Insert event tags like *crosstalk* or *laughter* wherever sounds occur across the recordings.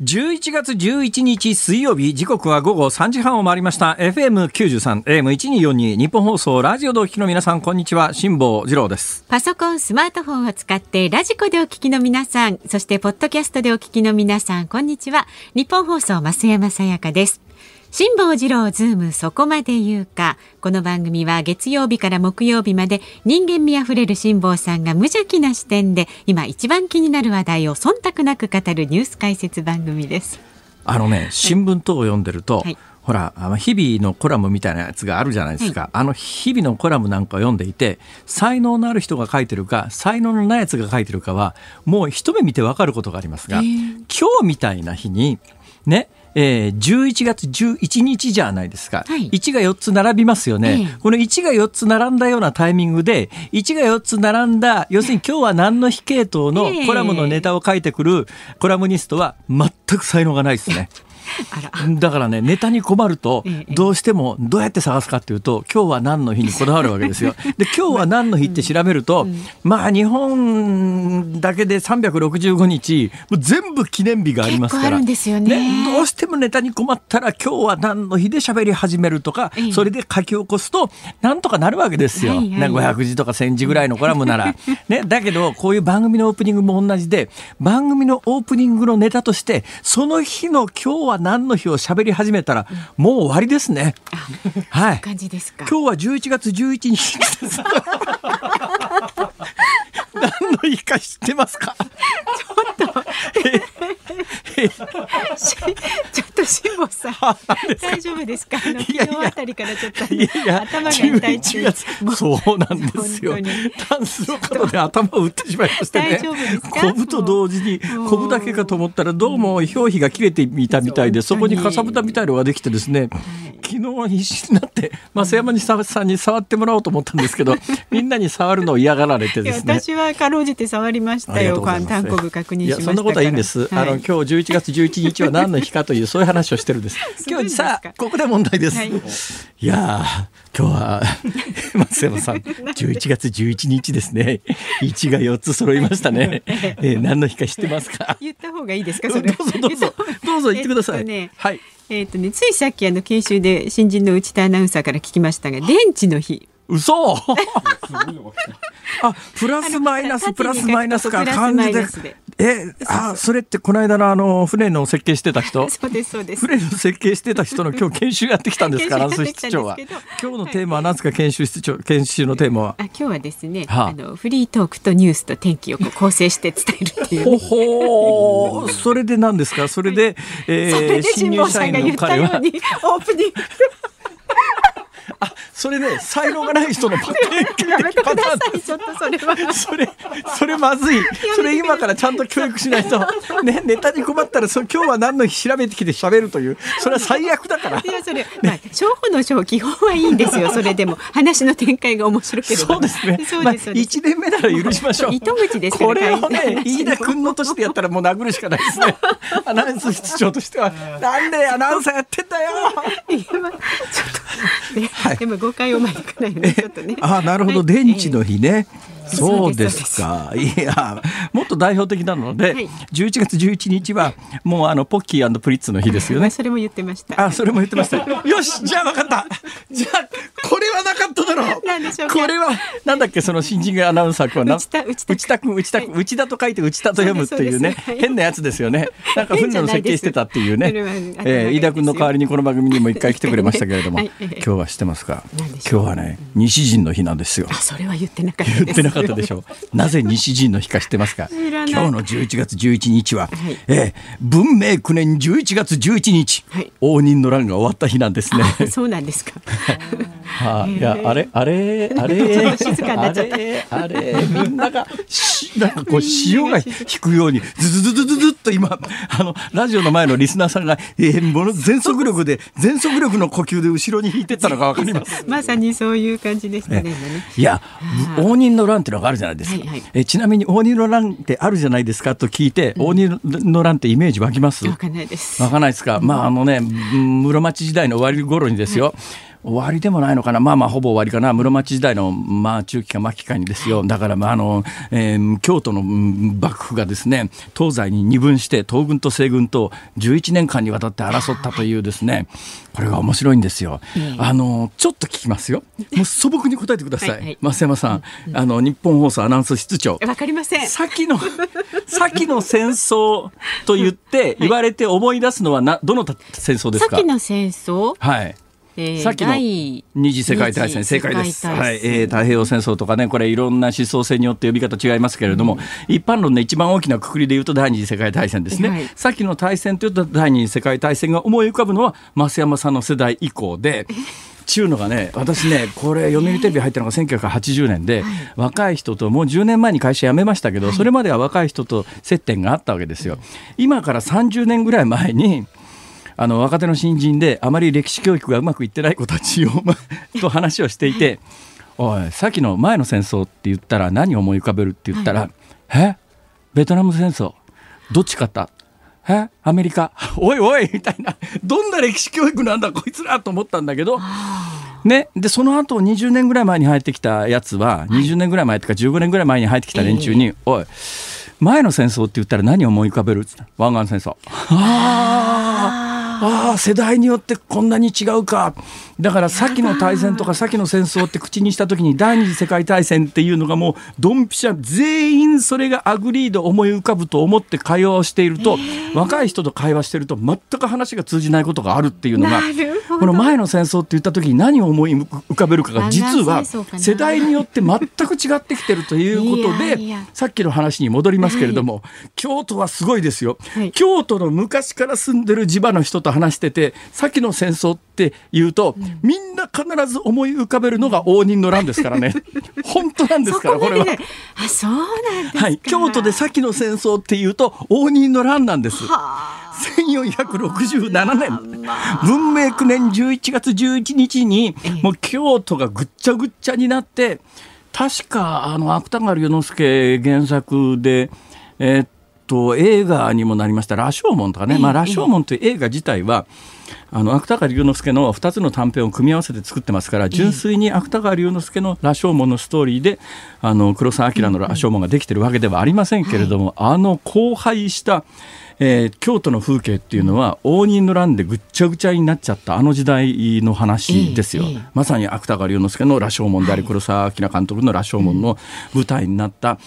11月11日水曜日時刻は午後3時半を回りました FM93 AM1242 ニッポン放送ラジオでお聞きの皆さんこんにちは辛坊治郎ですパソコン、スマートフォンを使ってラジコでお聞きの皆さん、そしてポッドキャストでお聞きの皆さん、こんにちは。ニッポン放送増山さやかです。辛坊治郎ズームそこまで言うか。この番組は月曜日から木曜日まで人間味あふれる辛坊さんが無邪気な視点で今一番気になる話題を忖度なく語るニュース解説番組です。あのね新聞等を読んでると、はい。ほら日々のコラムみたいなやつがあるじゃないですか、あの日々のコラムなんかを読んでいて才能のある人が書いてるか才能のないやつが書いてるかはもう一目見てわかることがありますが、今日みたいな日にねえー、11月11日じゃないですか、はい。1が4つ並びますよね、ええ。この1が4つ並んだようなタイミングで1が4つ並んだ要するに今日は何の日系統の *laughs* ええ。コラムのネタを書いてくるコラムニストは全く才能がないですね。あら、だからねネタに困るとええどうしてもどうやって探すかっていうと今日は何の日にこだわるわけですよ。*laughs* で今日は何の日って調べると、まあ日本だけで365日もう全部記念日がありますから。ね。どうしてもネタに困ったら今日は何の日で喋り始めるとか、ええ。それで書き起こすとなんとかなるわけですよ。はいはい。なんか500字とか1000字ぐらいのコラムなら。*laughs* ね、だけどこういう番組のオープニングも同じで番組のオープニングのネタとしてその日の今日は何の日を喋り始めたらもう終わりですね。はい。感じですか。今日は11月11日です。*laughs* 何の日か知ってますか？ちょっと辛坊さん、大丈夫ですか？あの昨日あたりからちょっと頭が痛いって11月、そうなんですよ。タンスの角で頭を打ってしまいましてね。大丈夫です。か？コブと同時に、もう。コブだけかと思ったら、どうも表皮が切れていたみたいで、そこにかさぶたみたいのができてですね。昨日は必死になって、増山にさんに触ってもらおうと思ったんですけど、*laughs* みんなに触るのを嫌がられてですね。私はかろうじて触りましたよ。うございます。単行部確認しましたことはいいんです。あの今日11月11日は何の日かというそういう話をしてるんです。*laughs* 今日さあここで問題です。はいい、やー今日は *laughs* 松山さん11月11日ですね。1が4つ揃いましたね。*laughs* えー、何の日か知ってますか？言った方がいいですか。どそうれぞどうぞどうぞ言ってください。えっとねはい。えっとね、ついさっきあの研修で新人の内田アナウンサーから聞きましたが、電池の日。嘘。あ、プラスマイナスプラスマイナスかプラス漢字でマイナスで。え、あ、それってこの間のあの船の設計してた人？*laughs* そうですそうです。船の設計してた人の今日研修やってきたんですか、アナウンス研修室長は。今日のテーマは何ですか、研修室長、研修のテーマは？あ今日はですね、はあ。あのフリートークとニュースと天気を構成して伝えるっていう。ほね、ほー、それで何ですか、それで、えそれでー、新入社員の彼は、オープニングあ、それね、才能がない人のパターン。やめてくださいちょっとそれは。それ、それまずい。それ今からちゃんと教育しないと。ね、ネタに困ったら、そ今日は何の日調べてきて喋るという。それは最悪だからい。やそれ、まあ、初歩の初基本はいいんですよそれでも話の展開が面白ければそうですね。そうまあ、です一年目なら許しましょう。糸口ですこれをね、飯田君の年でやったらもう殴るしかないですね。*laughs* アナウンス室長としては、なんでアナウンサーやってんだよ。ちょっと、ねでも誤解を招かないのでちょっとね。あなるほど、はい。電池の日ね。そうですすか。*laughs* いや、もっと代表的なので、はい。11月11日は、もうあの、ポッキープリッツの日ですよね。ま *laughs* あそれも言ってました。あ、それも言ってました。*laughs* よし、じゃあ分かった。じゃあ、これはなかっただろう。何でしょうか。これは、なんだっけ、その新人アナウンサー君はな。内田内田。内田君、内田君、内田と書いて内田と読むっていうね。変なやつですよね。なんか船の設計してたっていうね。えー飯田君の代わりにこの番組にも一回来てくれましたけれども、はい。今日は知ってますか？今日はね、西陣の日なんですよ。あそれは言ってなかったかったでしょう。なぜ西陣の日か知ってますか？今日の11月11日は、はい。えー文明9年11月11日、はい。応仁の乱が終わった日なんですね。あそうなんですか。は *laughs* あ、いやあれあれあれちょっと静かになっちゃった。あれあれみんながシ *laughs* なんかこう潮が引くようにズズズズズズっと今あのラジオの前のリスナーさんが、えー、もの全速力で全速力の呼吸で後ろに引いてったのがわかります。*laughs* まさにそういう感じでしたね。ねいや応仁の乱ってのがあるじゃないですか。はいはい、えちなみに応仁の乱ってあるじゃないですかと聞いて、うん、応仁の乱ってイメージ湧きます？湧かないです。湧かないですか？まああのね室町時代の終わり頃にですよ。はい終わりでもないのかなまあまあほぼ終わりかな室町時代のまあ中期か末期かにですよだからまああの、えー、京都の幕府がですね東西に二分して東軍と西軍と11年間にわたって争ったというですねこれが面白いんですよ。あのちょっと聞きますよ。もう素朴に答えてください。はいはい、増山さん、うんうん、あの日本放送アナウンス室長。わかりません。先の先の戦争と言って言われて思い出すのはなどの戦争ですか？先の戦争？はい。えー、さっきの二次世界大戦正解です、はい。えー、太平洋戦争とかねこれいろんな思想性によって呼び方違いますけれども、うん、一般論で一番大きなくくりで言うと第二次世界大戦ですね、はい、さっきの大戦というと第二次世界大戦が思い浮かぶのは増山さんの世代以降で。ちゅうのがね私ねこれ読売テレビ入ったのが1980年で、はい、若い人ともう10年前に会社辞めましたけど、はい、それまでは若い人と接点があったわけですよ。今から30年ぐらい前にあの若手の新人であまり歴史教育がうまくいってない子たちを *laughs* と話をしていて「おいさっきの前の戦争って言ったら何を思い浮かべる?」って言ったら「はい、え？ベトナム戦争？どっち勝った？え？アメリカ？*laughs* おいおいみたいな。どんな歴史教育なんだこいつらと思ったんだけど。ね、でその後20年ぐらい前に入ってきたやつは、20年ぐらい前とか15年ぐらい前に入ってきた連中に「おい前の戦争って言ったら何を思い浮かべる?」っつった。湾岸戦争。ああああ世代によってこんなに違うか。だから先の大戦とか先の戦争って口にした時に第二次世界大戦っていうのがもうドンピシャ全員それがアグリード思い浮かぶと思って会話をしていると、若い人と会話してると全く話が通じないことがあるっていうのがこの前の戦争って言った時に何を思い浮かべるかが実は世代によって全く違ってきてるということでさっきの話に戻りますけれども、京都はすごいですよ、京都の昔から住んでる地場の人と話してて先の戦争って言うと、みんな必ず思い浮かべるのが応仁の乱ですからね。*laughs* 本当なんですからこれは。あそうなんはい、京都で先の戦争っていうと応仁の乱なんです。1467年。文明9年11月11日にもう京都がぐっちゃぐっちゃになって確かあの芥川龍之介原作でえー、っと映画にもなりました「羅生門」とかね、まあ、羅生門という映画自体はあの芥川龍之介の2つの短編を組み合わせて作ってますから純粋に芥川龍之介の羅生門のストーリーであの黒澤明の羅生門ができてるわけではありませんけれども、あの荒廃したえー、京都の風景っていうのは応仁の乱でぐっちゃぐちゃになっちゃったあの時代の話ですよ、まさに芥川龍之介の羅生門であり、黒澤明監督の羅生門の舞台になった。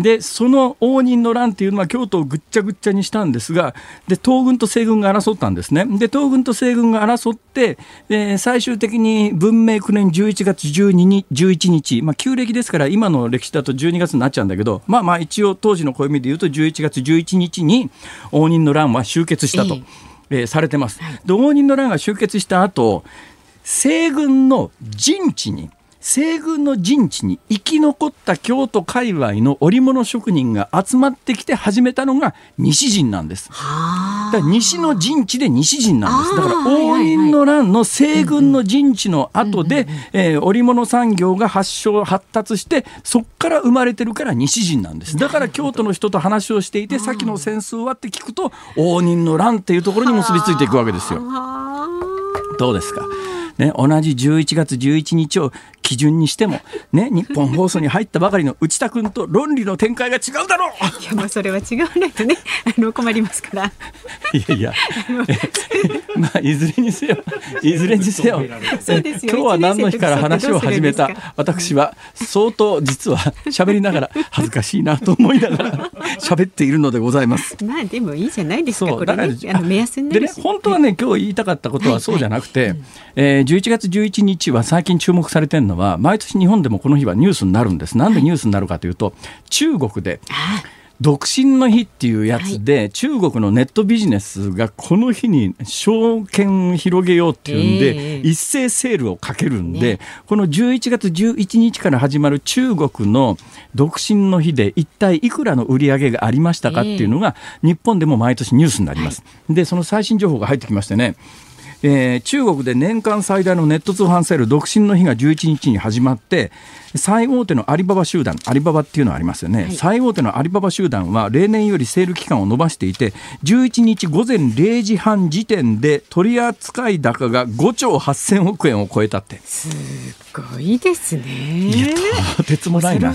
でその応仁の乱っていうのは京都をぐっちゃぐっちゃにしたんですがで東軍と西軍が争ったんですね。で東軍と西軍が争ってで最終的に文明9年11月12日11日、まあ、旧暦ですから今の歴史だと12月になっちゃうんだけどまあまあ一応当時の暦で言うと11月11日に応仁の乱は終結したと、えー、えー、されてます。で応仁の乱が終結した後西軍の陣地に西軍の陣地に生き残った京都界隈の織物職人が集まってきて始めたのが西陣なんです。だから西の陣地で西陣なんです。だから応仁の乱の西軍の陣地の後で、えー、織物産業が発祥発達してそこから生まれてるから西陣なんです。だから京都の人と話をしていて先の戦争はって聞くと応仁の乱っていうところに結びついていくわけですよ。どうですか？ね、同じ11月11日を基準にしても、ね、日本放送に入ったばかりの内田君と論理の展開が違うだろう。いやもうそれは違わないとねあの困りますから。いやいや、*laughs* まあ、いずれにせよいずれにせよ今日は何の日から話を始めた私は相当実は喋りながら恥ずかしいなと思いながら喋っているのでございます。まあでもいいじゃないですかこれ、ね、あの目安にでね本当はね今日言いたかったことはそうじゃなくて、はいはい、えー、11月11日は最近注目されてるのは毎年日本でもこの日はニュースになるんです。なんでニュースになるかというと中国で独身の日っていうやつで、はい、中国のネットビジネスがこの日に証券広げようっていうんで、えー、一斉セールをかけるんで、ね、この11月11日から始まる中国の独身の日で一体いくらの売り上げがありましたかっていうのが、日本でも毎年ニュースになります。はい、でその最新情報が入ってきましてねえー、中国で年間最大のネット通販セール独身の日が11日に始まって最大手のアリババ集団アリババっていうのはありますよね、はい、最大手のアリババ集団は例年よりセール期間を延ばしていて11日午前0時半時点で取扱高が5兆8000億円を超えたって。すごいですね。いやとてつもないな。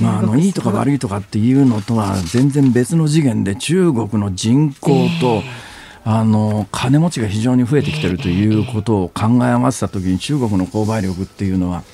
まあ、あのいいとか悪いとかっていうのとは全然別の次元で中国の人口と、えーあの金持ちが非常に増えてきてるということを考え合わせた時に中国の購買力っていうのは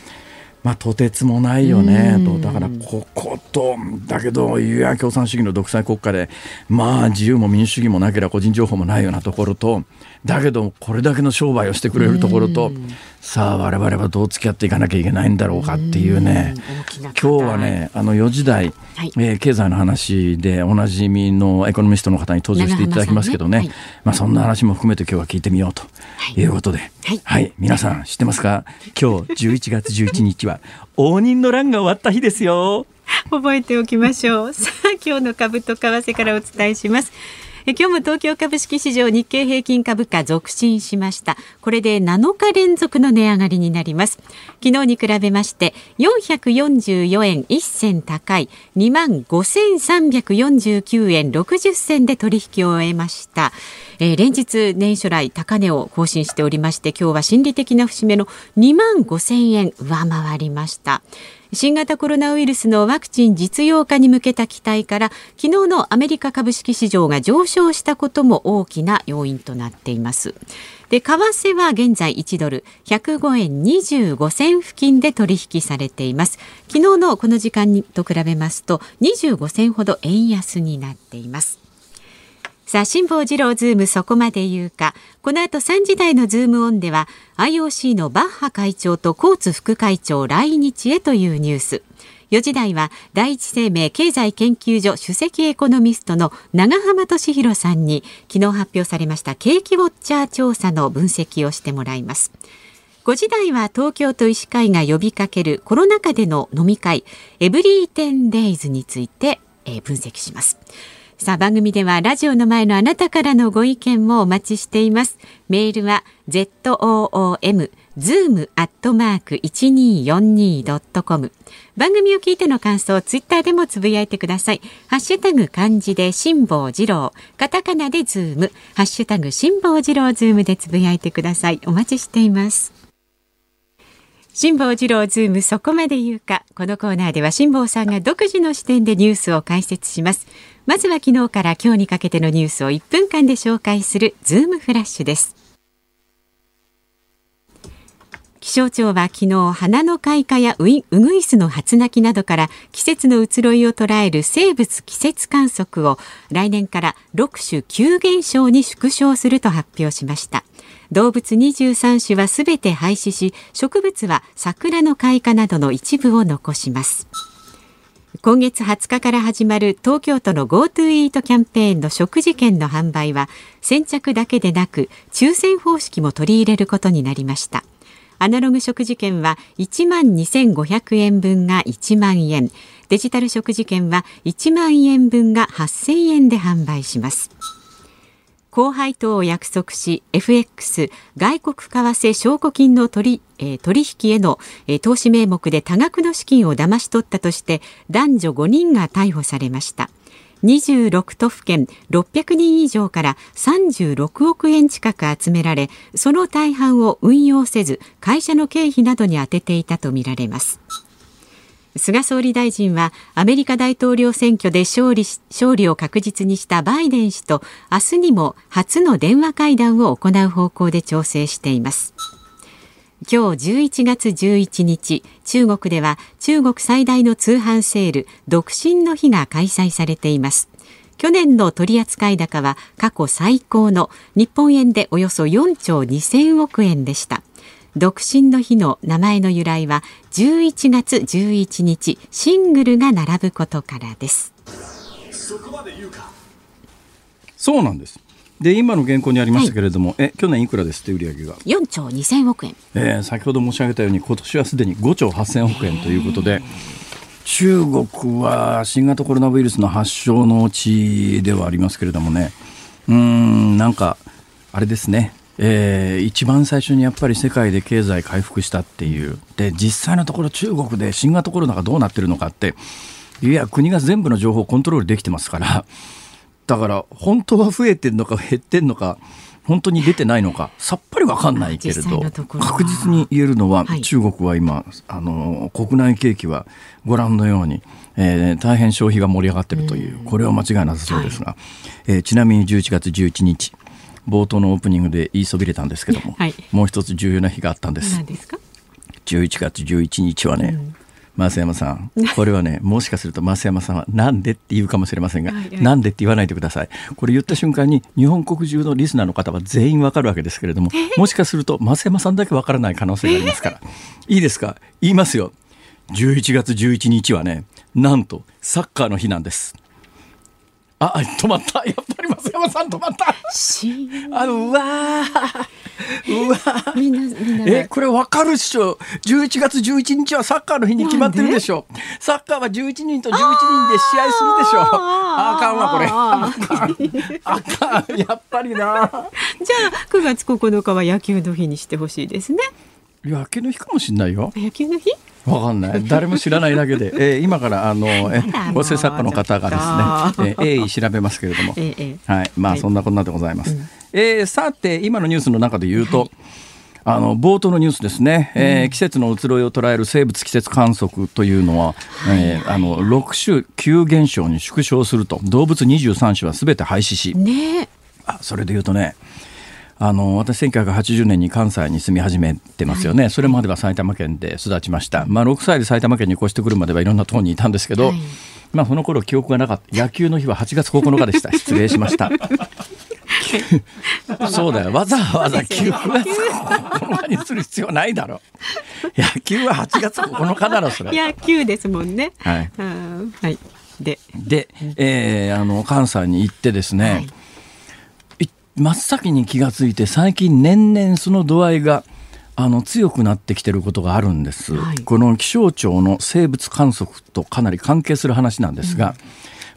まあ、とてつもないよね。と、だからここと、だけど、ユア共産主義の独裁国家で、まあ、自由も民主主義もなければ個人情報もないようなところと、だけど、これだけの商売をしてくれるところと、さあ、我々はどう付き合っていかなきゃいけないんだろうかっていうね、今日はね、あの4時台、はい、えー、経済の話でおなじみのエコノミストの方に登場していただきますけどね、ねはい、まあ、そんな話も含めて今日は聞いてみようとい。うことで、はい、はい、皆さん知ってますか？今日11月11日は応仁の乱が終わった日ですよ。覚えておきましょう。さあ、今日の株と為替からお伝えします。今日も東京株式市場日経平均株価続伸しました。これで7日連続の値上がりになります。昨日に比べまして444円1銭高い。2万5349円60銭で取引を終えました。えー、連日年初来高値を更新しておりまして今日は心理的な節目の2万5000円上回りました。新型コロナウイルスのワクチン実用化に向けた期待から昨日のアメリカ株式市場が上昇したことも大きな要因となっています。で為替は現在1ドル105円25銭付近で取引されています。昨日のこの時間と比べますと25銭ほど円安になっています。さあ、辛坊治郎ズームそこまで言うか。この後3時台のズームオンでは、IOC のバッハ会長とコーツ副会長来日へというニュース。4時台は第一生命経済研究所首席エコノミストの長浜俊弘さんに昨日発表されました景気ウォッチャー調査の分析をしてもらいます。5時台は東京都医師会が呼びかけるコロナ禍での飲み会エブリーテンデイズについて、分析します。さあ番組ではラジオの前のあなたからのご意見もお待ちしています。メールは zoom zoom アットマーク 1242.com 番組を聞いての感想ツイッターでもつぶやいてください。ハッシュタグ漢字で辛坊治郎。カタカナでズームハッシュタグ辛坊治郎ズームでつぶやいてください。お待ちしています。辛坊治郎ズームそこまで言うか。このコーナーでは辛坊さんが独自の視点でニュースを解説します。まずは昨日から今日にかけてのニュースを1分間で紹介するズームフラッシュです。気象庁は昨日花の開花やウグイスの初鳴きなどから季節の移ろいを捉える生物季節観測を来年から6種急減少に縮小すると発表しました。動物23種はすべて廃止し植物は桜の開花などの一部を残します。今月20日から始まる東京都の GoTo イートキャンペーンの食事券の販売は先着だけでなく抽選方式も取り入れることになりました。アナログ食事券は1万2500円分が1万円。デジタル食事券は1万円分が8000円で販売します。高配当を約束し FX 外国為替証拠金の取,、えー、取引への、えー、投資名目で多額の資金を騙し取ったとして男女5人が逮捕されました。26都府県600人以上から36億円近く集められその大半を運用せず会社の経費などに充てていたとみられます。菅総理大臣はアメリカ大統領選挙で勝利勝利を確実にしたバイデン氏と明日にも初の電話会談を行う方向で調整しています。今日11月11日中国では中国最大の通販セール独身の日が開催されています。去年の取扱高は過去最高の日本円でおよそ4兆2000億円でした。独身の日の名前の由来は11月11日シングルが並ぶことからです。そうなんです。で今の原稿にありましたけれども、はい、え去年いくらですって売上が？4兆2000億円、えー、先ほど申し上げたように今年はすでに5兆8000億円ということで中国は新型コロナウイルスの発祥の地ではありますけれどもね。うんなんかあれですねえー、一番最初にやっぱり世界で経済回復したっていう。で実際のところ中国で新型コロナがどうなってるのかっていや国が全部の情報をコントロールできてますから。だから本当は増えてるのか減ってんのか本当に出てないのかさっぱり分かんないけれど確実に言えるのは、はい、中国は今あの国内景気はご覧のように、えー、大変消費が盛り上がっているという。これは間違いなさそうですが、はい、えー、ちなみに11月11日冒頭のオープニングで言いそびれたんですけども、はい、もう一つ重要な日があったんです。です11月11日はね、うん。増山さん、これはね、*laughs* もしかすると増山さんはなんでって言うかもしれませんが、なんでって言わないでください。これ言った瞬間に日本国中のリスナーの方は全員わかるわけですけれども、もしかすると増山さんだけわからない可能性がありますから、いいですか？言いますよ。11月11日はね、なんとサッカーの日なんです。*laughs* あ、止まった。やっぱり増山さん止まった。あの、うわうわみんな、みんな。え、これわかるっしょ。11月11日はサッカーの日に決まってるでしょ。サッカーは11人と11人で試合するでしょ。あかんわ、これ。あかん。やっぱりな。じゃあ、9月9日は野球の日にしてほしいですね。野球の日かもしれないよ。野球の日？わかんない。誰も知らないだけで、*laughs* えー、今からあのえ構成作家の方がですね、えー、鋭意調べますけれども、はい、まあそんなこんなでございます。はい、えー、さて今のニュースの中で言うと。はい。あの冒頭のニュースですね、えー、季節の移ろいを捉える生物季節観測というのは、えー、あの6種急減少に縮小すると動物23種はすべて廃止し、ね、あそれでいうとねあの私1980年に関西に住み始めてますよね、はい、それまでは埼玉県で育ちました、まあ、6歳で埼玉県に越してくるまではいろんな党にいたんですけど、はい、まあ、その頃記憶がなかった。野球の日は8月9日でした。*laughs* 失礼しました。*laughs* そうだよ。わざわざ9月9日にする必要ないだろ。う *laughs* 野球は8月9日だろそれ野球ですもんね。はい、はい、で。で、えー、あの関西に行ってですね、はい真っ先に気がついて最近年々その度合いがあの強くなってきてることがあるんです、はい、この気象庁の生物観測とかなり関係する話なんですが、うん、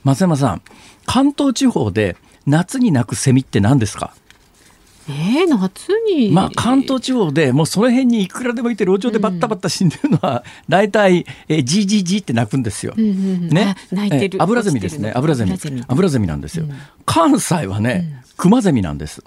松山さん関東地方で夏に鳴くセミって何ですか？えー、夏に。まあ関東地方でもうその辺にいくらでもいて路上でバッタバッタ死んでるのは、大体えじじじって鳴くんですよ。うんうん、ね、泣いてる。油ゼミですね。油ゼミ。油ゼミ。なんですよ。うん、関西はね、クマゼミなんです。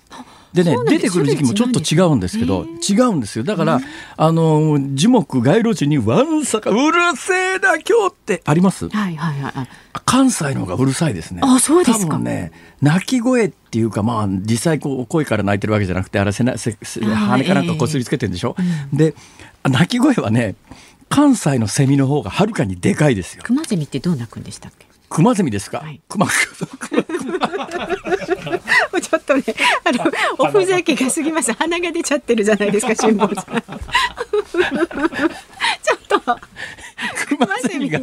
でね出てくる時期もちょっと違うんですけど違うんですよ。だから、あの樹木街路樹にわんさかうるせえな今日ってあります、はいはいはい、関西の方がうるさいですね。あそうですか。ね鳴き声っていうかまあ実際こう声から鳴いてるわけじゃなくてあれ背せ羽かなんかこすりつけてるんでしょ、えー、で鳴き声はね関西のセミの方がはるかにでかいですよ。クマゼミってどう鳴くんでしたっけ？クマゼミですか、はい、クマ *laughs* ちょっとね、あの、おふざけが過ぎます。鼻が出ちゃってるじゃないですか、辛坊さん。*laughs* ちょっと。クマゼミが、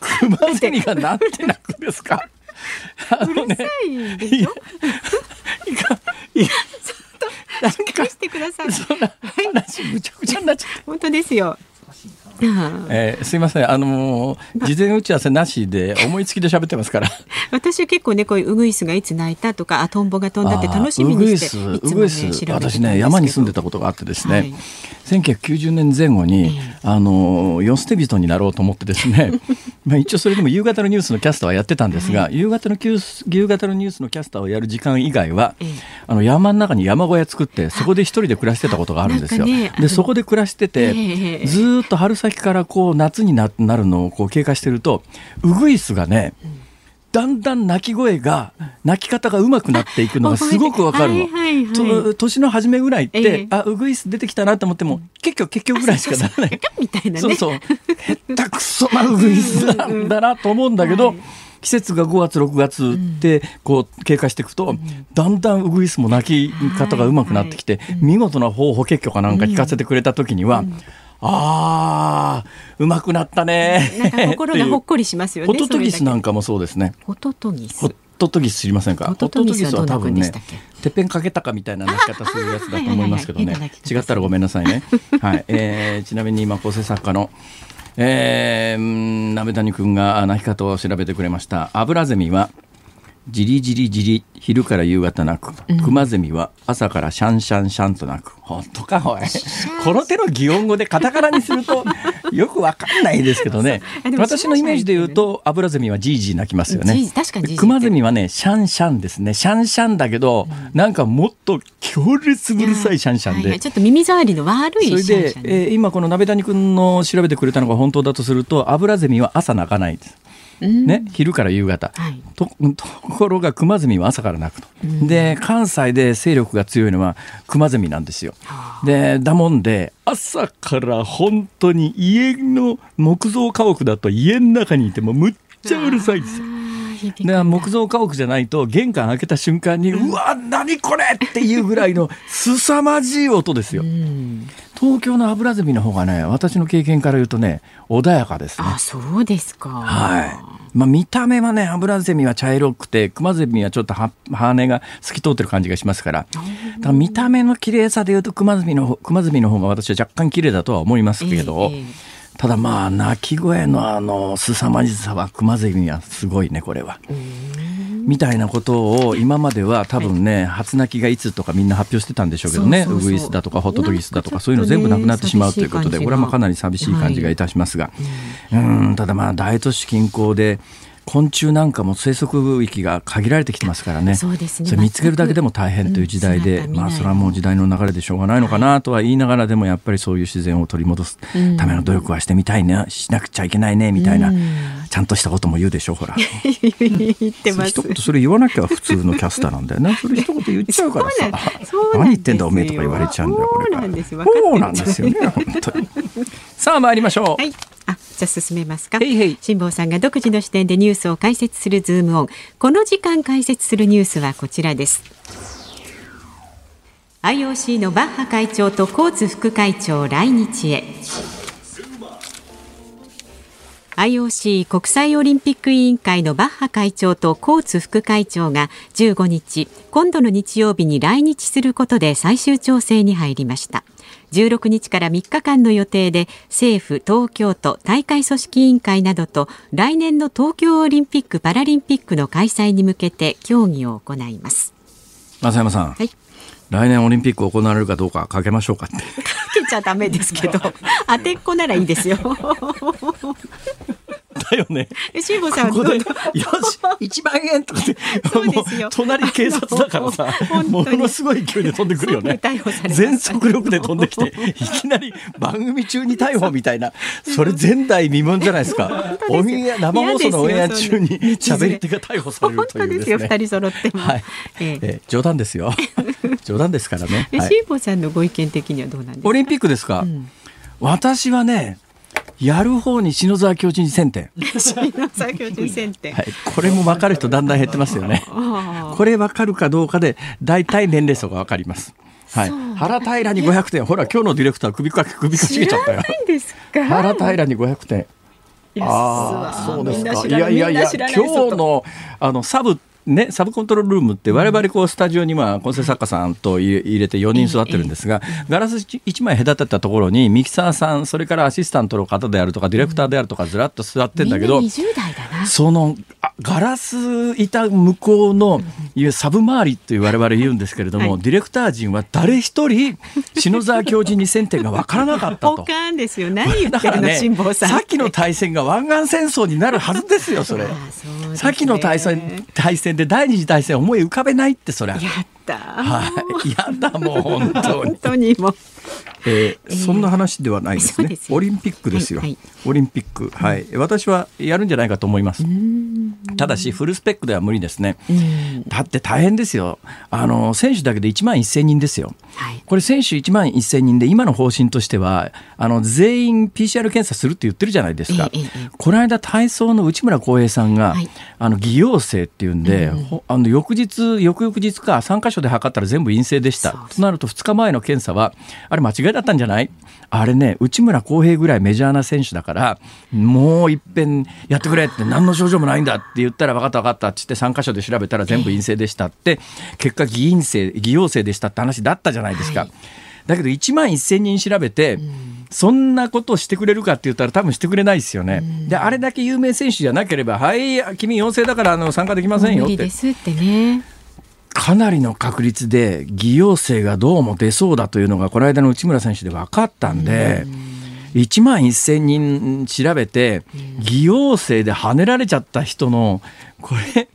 クマゼミがなんて鳴くんですか。うるさいでしょ？いか、いか。*laughs* ちょっと、してください。そんな話、むちゃくちゃになっちゃった。本当ですよ。*laughs* えー、すいません。あのー、事前打ち合わせなしで思いつきで喋ってますから。*laughs* 私結構ねこういうウグイスがいつ鳴いたとかあトンボが飛んだって楽しみにしてウグイス、ね、私ね山に住んでたことがあってですね、はい、1990年前後に、えー、あの世捨て人になろうと思ってですね。*laughs* まあ一応それでも夕方のニュースのキャスターはやってたんですが、はい、夕方の夕方のニュースのキャスターをやる時間以外は、えー、あの山の中に山小屋作ってそこで一人で暮らしてたことがあるんですよ。ね、でそこで暮らしてて、えー、ずっと春先からこう夏になるのをこう経過してるとウグイスがね、うんだんだん鳴き声が鳴き方が上手くなっていくのがすごくわかるの。はいはいはい、年の初めぐらいって、えー、あウグイス出てきたなと思っても結局結局ぐらいしかならない。みたいなね。そうそう。へったくそなウグイスなんだなと思うんだけど。*laughs* はい季節が5月6月でこう経過していくと、だんだんウグイスも鳴き方がうまくなってきて、見事な方法結局かなんか聞かせてくれた時には、ああ、うまくなったね。なんか心がほっこりしますよね。ホトトギスなんかもそうですね。ホトトギス。ホトトギス知りませんか？ホトトギスは多分ね、てっぺんかけたかみたいな鳴き方するやつだと思いますけどね。違ったらごめんなさいね。*laughs* はい、えー、ちなみに今構成作家の。えー、鍋谷君が鳴き方を調べてくれました。アブラゼミはじりじりじり昼から夕方鳴く、うん、クマゼミは朝からシャンシャンシャンと鳴く。本当かおい。この手の擬音語でカタカナにすると *laughs* よくわかんないですけどね。私のイメージで言うとアブラゼミはじいじ鳴きますよね。クマゼミはねシャンシャンですね。シャンシャンだけど、うん、なんかもっと強烈うるさいシャンシャンで、はい、ちょっと耳障りの悪いそれで、えー、今この鍋谷君の調べてくれたのが本当だとするとアブラゼミは朝鳴かないですね、昼から夕方、はい、とところがクマゼミは朝から鳴くと、で関西で勢力が強いのはクマゼミなんですよ。でだもんで朝から本当に家の木造家屋だと家の中にいてもむっちゃうるさいですよ。で木造家屋じゃないと玄関開けた瞬間に、うわ何これっていうぐらいの凄まじい音ですよ。東京のアブラゼミの方がね私の経験から言うとね穏やかですね。あそうですか。はい。まあ、見た目はねアブラゼミは茶色くてクマゼミはちょっと羽が透き通ってる感じがしますからだから見た目の綺麗さでいうとクマゼミのクマゼミの方が私は若干綺麗だとは思いますけど。えーただまあ鳴き声のあの凄まじさは熊ゼミはすごいねこれは。みたいなことを今までは多分ね、初泣きがいつとかみんな発表してたんでしょうけどね。ウグイスだとかホットドギスだとかそういうの全部なくなってしまうということでこれはまあかなり寂しい感じがいたしますが、うんただまあ大都市近郊で昆虫なんかも生息域が限られてきてますからね。そうですね。見つけるだけでも大変という時代で、うん、まあそれはもう時代の流れでしょうがないのかなとは言いながらでもやっぱりそういう自然を取り戻す。ための努力はしてみたいね。しなくちゃいけないねみたいな、うん、ちゃんとしたことも言うでしょうほら。言ってます。一言それ言わなきゃ普通のキャスターなんだよね。それ一言言っちゃうからさ。何言ってんだおめえとか言われちゃうんだよこれがそうなんですよ。ね本当に。さあ参りましょう、はい。あ、じゃ進めますか？辛坊さんが独自の視点でニュースを解説するズームオン。この時間解説するニュースはこちらです。IOC のバッハ会長とコーツ副会長来日へ。IOC 国際オリンピック委員会のバッハ会長とコーツ副会長が15日今度の日曜日に来日することで最終調整に入りました16日から3日間の予定で政府東京都大会組織委員会などと来年の東京オリンピック・パラリンピックの開催に向けて協議を行います。増山さん、はい、来年オリンピック行われるかどうかかけましょうかって。かけちゃダメですけど。*laughs* 当てっこならいいですよだよね。辛坊さんここでよし一万円とかでもう隣警察だからさものすごい勢いで飛んでくるよね。全速力で飛んできて *laughs* いきなり番組中に逮捕みたいな *laughs* それ前代未聞じゃないですか。おみや生放送のオンエア中に喋り手が逮捕されるというですね。二人揃ってはい。ええ冗談ですよ。*laughs* 冗談ですからね。辛坊さんのご意見的にはどうなんですか？オリンピックですか？私はね。やる方に篠沢教授に1000点。篠沢教授に1000点。はい。これも分かる人だんだん減ってますよね。これ分かるかどうかで大体年齢層が分かります。はい。原平に500点。ほら今日のディレクター首か首かしげちゃったよ。原平に500点。ああ、そうですか。いやいやいや、今日のあのサブね、サブコントロールルームって我々こうスタジオにまあ構成作家さんと入れて4人座ってるんですが、ガラス1枚隔てたところにミキサーさんそれからアシスタントの方であるとかディレクターであるとかずらっと座ってんだけど、そのガラス板向こうのいうサブ周りという我々言うんですけれども、はい、ディレクター陣は誰一人篠沢教授に1000点が分からなかったと。*laughs* ですよ。何言ってるの、ね、さっきの対戦が湾岸戦争になるはずですよそれ。さっきの対戦対戦で第二次大戦思い浮かべないってそれ。やった。はい。やだもう本当に。本当にもえー、そんな話ではないですね。オリンピックですよ。はいはい、オリンピック、はい、私はやるんじゃないかと思います。ただしフルスペックでは無理ですね。だって大変ですよ。あの選手だけで1万1000人ですよ。はい、これ選手1万1000人で今の方針としてはあの全員 PCR 検査するって言ってるじゃないですか。ええ、この間体操の内村航平さんが、はい、あの偽陽性っていうんで、うん、あの翌日翌々日か3箇所で測ったら全部陰性でした。となると2日前の検査はあれ間間違いだったんじゃない？あれね内村航平ぐらいメジャーな選手だからもういっぺんやってくれって何の症状もないんだって言ったら分かった分かったって言って3箇所で調べたら全部陰性でしたって結果偽陰性偽陽性でしたって話だったじゃないですか。はい、だけど1万1000人調べて、そんなことをしてくれるかって言ったら多分してくれないですよね。であれだけ有名選手じゃなければ「はい君陽性だからあの参加できませんよ」って。ってねかなりの確率で偽陽性がどうも出そうだというのがこの間の内村選手で分かったんで。1万1000人調べて偽陽性で跳ねられちゃった人のこれ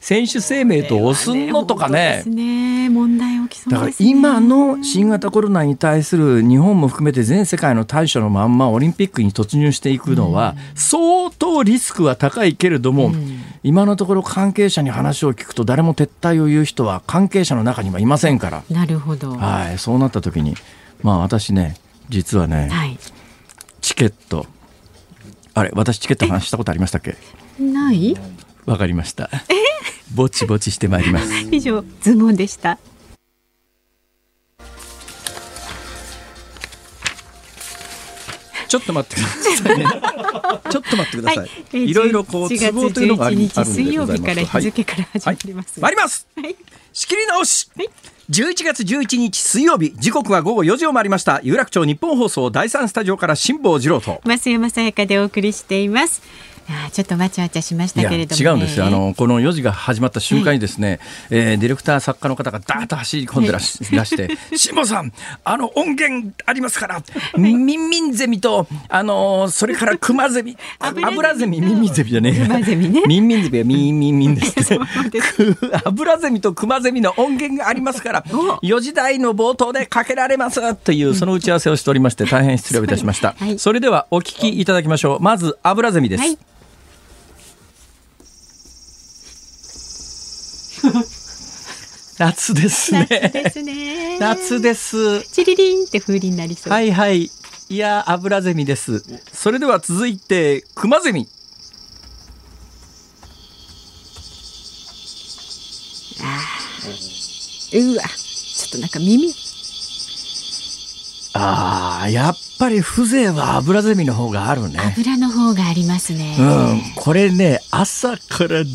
選手生命と押すのとかね、ね、問題起きそう、ね、だから今の新型コロナに対する日本も含めて全世界の対処のまんまオリンピックに突入していくのは、相当リスクは高いけれども、うん、今のところ関係者に話を聞くと誰も撤退を言う人は関係者の中にはいませんから。なるほど、はい、そうなった時にまあ私ね実はね、はい、チケットあれ私チケット話したことありましたっけ？ない？わかりました。ぼちぼちしてまいります。*laughs* 以上ズボンでしたちょっと待ってください、ね、*laughs* ちょっと待ってください。はい、いろいろこう都合というのがあるんで水曜日から日付から始まります。はい、はい、ります。はい、仕切り直し。はい。11月11日水曜日。時刻は午後4時を回りました。有楽町日本放送第三スタジオから辛坊治郎と。増山さやかでお送りしていますあちょっとわちゃわちゃしましたけれども、ね、違うんですよ。あのこの4時が始まった瞬間にですね、はい、えー、ディレクター作家の方がダーッと走り込んでらし,、はい、*laughs* して「辛坊さんあの音源ありますから、ミンミンゼミとあのそれからクマゼミ *laughs* 油ゼミミンミンゼミじゃねえ。クゼミね。ミンミンゼミはミンミンミンです。*laughs* ね。油ゼミとクマゼミの音源がありますから4時台の冒頭でかけられますというその打ち合わせをしておりまして大変失礼いたしました、はい、それではお聞きいただきましょう。まず油ゼミです、はい *laughs* 夏ですね。夏ですね。*laughs* 夏です。チリリンって風鈴になりそう。はいはい。いや、アブラゼミです。それでは続いて、クマゼミ。ああ。うわ。ちょっとなんか耳。ああ、やっぱり風情は油ゼミの方があるね。油の方がありますね。うん。これね朝からず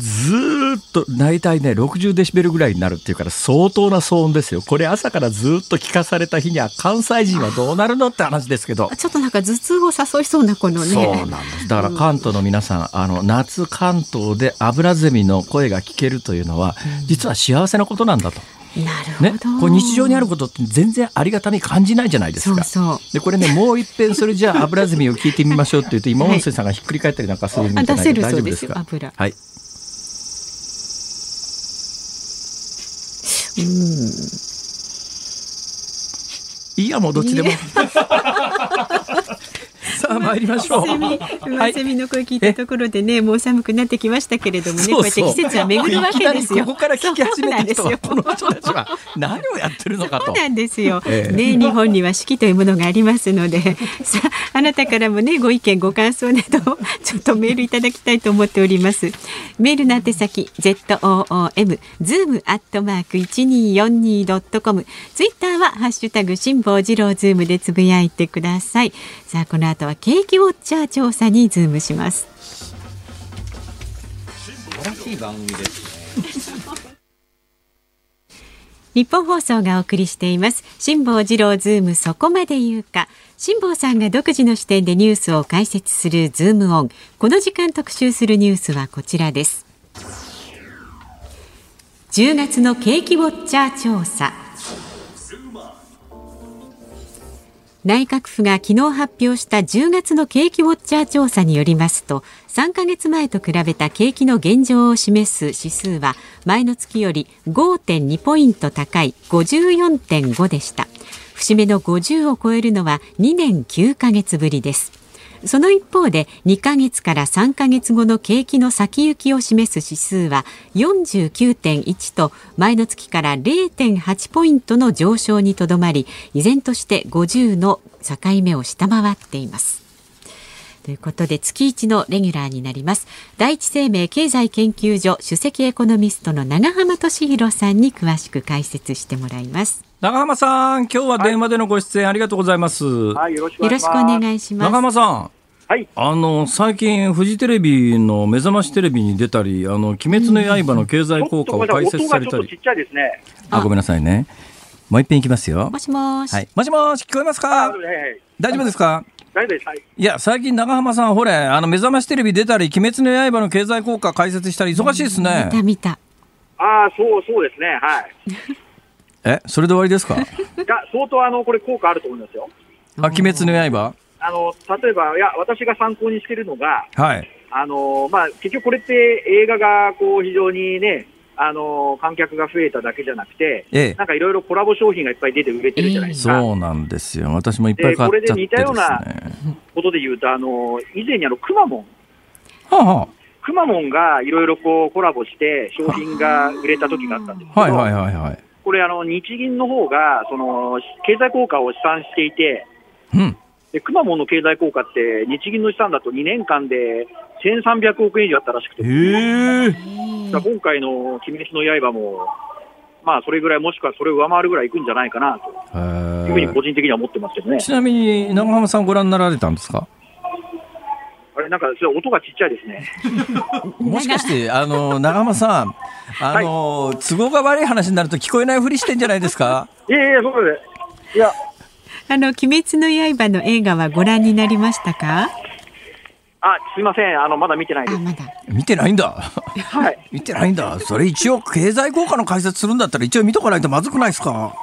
っと大体ね60デシベルぐらいになるっていうから相当な騒音ですよ。これ朝からずっと聞かされた日には関西人はどうなるのって話ですけど。ちょっとなんか頭痛を誘いそうなこのね。そうなんです。だから関東の皆さん、うん、あの夏関東で油ゼミの声が聞けるというのは、実は幸せなことなんだと。なるほど、ね、こう日常にあることって全然ありがたみ感じないじゃないですか。そうでこれねもう一遍それじゃあ *laughs* 油積みを聞いてみましょうって言うと今音声さんがひっくり返ったりなんかするんじゃないか、はい、大丈夫ですか？油はい。うんいいやもうどっちでも。*laughs* さあ参りましょう。セミの声聞いたところでね、もう寒くなってきましたけれどもね、こうやって季節は巡るわけですよ。ここから聞き始めた人はこの人たちは何をやってるのかと。そうなんですよ。ね、日本には四季というものがありますので、*laughs* さああなたからもねご意見ご感想などちょっとメールいただきたいと思っております。メールの宛先 z o o m zoom アットマーク一二四二ドットコム。ツイッターはハッシュタグ辛坊治郎ズームでつぶやいてください。さあこの後は景気ウォッチャー調査にズームします。素晴らしい番組ですね。ニッポン放送がお送りしています。辛坊治郎ズームそこまで言うか。辛坊さんが独自の視点でニュースを解説するズームオン。この時間特集するニュースはこちらです。10月の景気ウォッチャー調査内閣府が昨日発表した10月の景気ウォッチャー調査によりますと3ヶ月前と比べた景気の現状を示す指数は前の月より5.2ポイント高い54.5でした。節目の50を超えるのは2年9ヶ月ぶりです。その一方で2ヶ月から3ヶ月後の景気の先行きを示す指数は49.1と前の月から0.8ポイントの上昇にとどまり依然として50の境目を下回っています。ということで月一のレギュラーになります。第一生命経済研究所首席エコノミストの長浜俊弘さんに詳しく解説してもらいます。長浜さん、今日は電話でのご出演ありがとうございます。はい、よろしくお願いします。長浜さん、はい。あの、最近、フジテレビの目覚ましテレビに出たり、あの、鬼滅の刃の経済効果を解説されたりちょっとち。っちゃいですね。あ、ごめんなさいね。もう一遍いきますよも。しもし。はい。もしもし、聞こえますあ、か。大丈夫ですか？大丈夫です。はい。いや、最近長浜さん、ほれ、あの、目覚ましテレビ出たり、鬼滅の刃の経済効果解説したり、忙しいですね見。た見た。ああ、そう、そうですね。はい。*laughs* え、それで終わりですか？*laughs* が、相当あの、これ効果あると思いますよ。あ、鬼滅の刃？あの、例えば、いや、私が参考にしてるのが、はい。あの、まあ、結局これって映画が、こう、非常にね、あの、観客が増えただけじゃなくて、ええなんかいろいろコラボ商品がいっぱい出て売れてるじゃないですか。そうなんですよ。私もいっぱい買っちゃってですね。でこれで似たようなことで言うと、あの、以前にあの、くまモン、はあはくまモンがいろいろこうコラボして商品が売れた時があったんですけど、あはいはいはいはい。これあの、日銀の方が、その、経済効果を試算していて、うん。で、くまモンの経済効果って、日銀の試算だと2年間で1300億円以上あったらしくて、今回の鬼滅の刃も、まあ、それぐらい、もしくはそれを上回るぐらいいくんじゃないかなというふうに個人的には思ってますけどね。ちなみに長浜さんご覧になられたんですか？あれ、なんか、それ音がちっちゃいですね。*laughs* もしかして、あの、長浜さん、あの、都合が悪い話になると聞こえないふりしてんじゃないですか？いやいや、そうです。いや、あの、鬼滅の刃の映画はご覧になりましたか？あ、すいません。あの、まだ見てないであ、す。まだ。見てないんだ。はい。*laughs* 見てないんだ。それ一応経済効果の解説するんだったら一応見とかないとまずくないですか？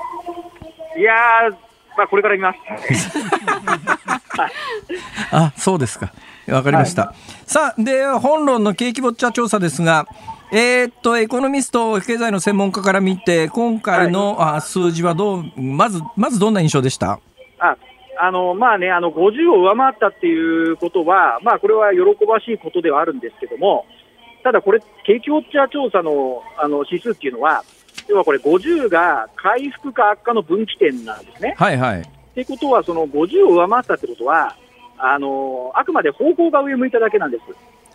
いやー、まあ、これから見ます。*laughs* あ、そうですか。わかりました。さあ、で、本論の景気ウォッチャー調査ですが、えーっと、エコノミスト、経済の専門家から見て、今回の、あ数字はどう、まず、まずどんな印象でした？ああのまあね、あの50を上回ったっていうことは、まあ、これは喜ばしいことではあるんですけども、ただこれ、景気ウォッチャー調査のあの指数っていうのは、要はこれ、50が回復か悪化の分岐点なんですね。はいはい。ってことは、その50を上回ったってことは、あのあくまで方向が上向いただけなんです。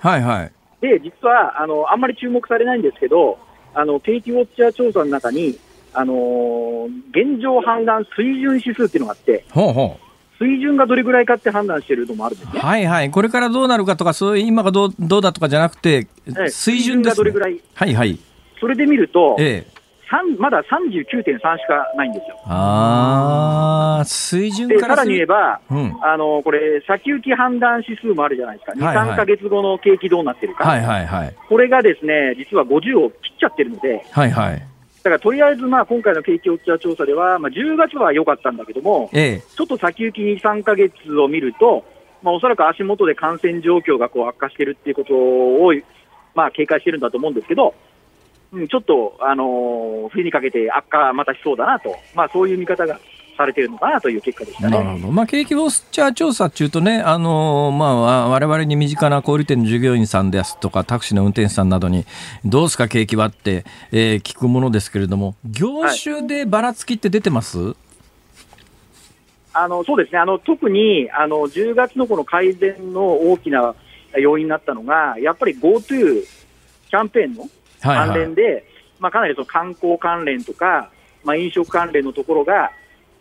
はいはい。で、実はあのあんまり注目されないんですけど、あの景気ウォッチャー調査の中に、あの現状判断水準指数っていうのがあって、ほうほう。水準がどれぐらいかって判断しているのもあるんですね。はいはい。これからどうなるかとか、そういう今がどうどうだとかじゃなくて、ええ水準ね。がどれぐらい、はいはい。それで見ると、ええ。三まだ39.3しかないんですよ。ああ、水準で、からさらに言えば、うん。あのこれ、先行き判断指数もあるじゃないですか、2、はいはい3か月後の景気どうなってるか、はいはいはい。これがですね実は50を切っちゃってるので、はいはい。だからとりあえず、まあ、今回の景気ウォッチャー調査では、まあ、10月は良かったんだけども、ええ。ちょっと先行き2、3か月を見ると、まあ、おそらく足元で感染状況がこう悪化しているっていうことを、まあ、警戒してるんだと思うんですけど、うん、ちょっと、あのー冬にかけて悪化またしそうだなと、まあ、そういう見方がされてるのかなという結果でしたね。なるほど。まあ、景気ウォッチャー調査っていうとね、あのまあ、わ我々に身近な小売店の従業員さんですとか、タクシーの運転手さんなどに、どうすか景気はって、えー聞くものですけれども、業種でばらつきって出てます、あのそうですねあの特にあの10月のこの改善の大きな要因になったのが、やっぱり GoTo キャンペーンのはいはい関連で、まあ、かなりその観光関連とか、まあ、飲食関連のところが、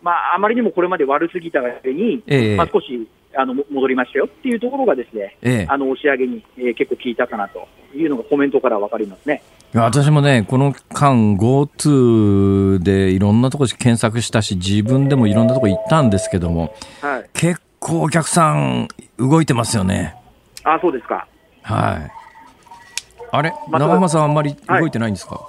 まあ、あまりにもこれまで悪すぎたがゆえに、ええまあ、少しあのも戻りましたよっていうところがですね、ええあの押し上げに、えー結構効いたかなというのがコメントから分かりますね。私もね、この間 GoTo でいろんなところ検索したし、自分でもいろんなとこ行ったんですけども、はい、結構お客さん動いてますよね。あそうですか。はい。あれ？まあ長浜さんあんまり動いてないんですか、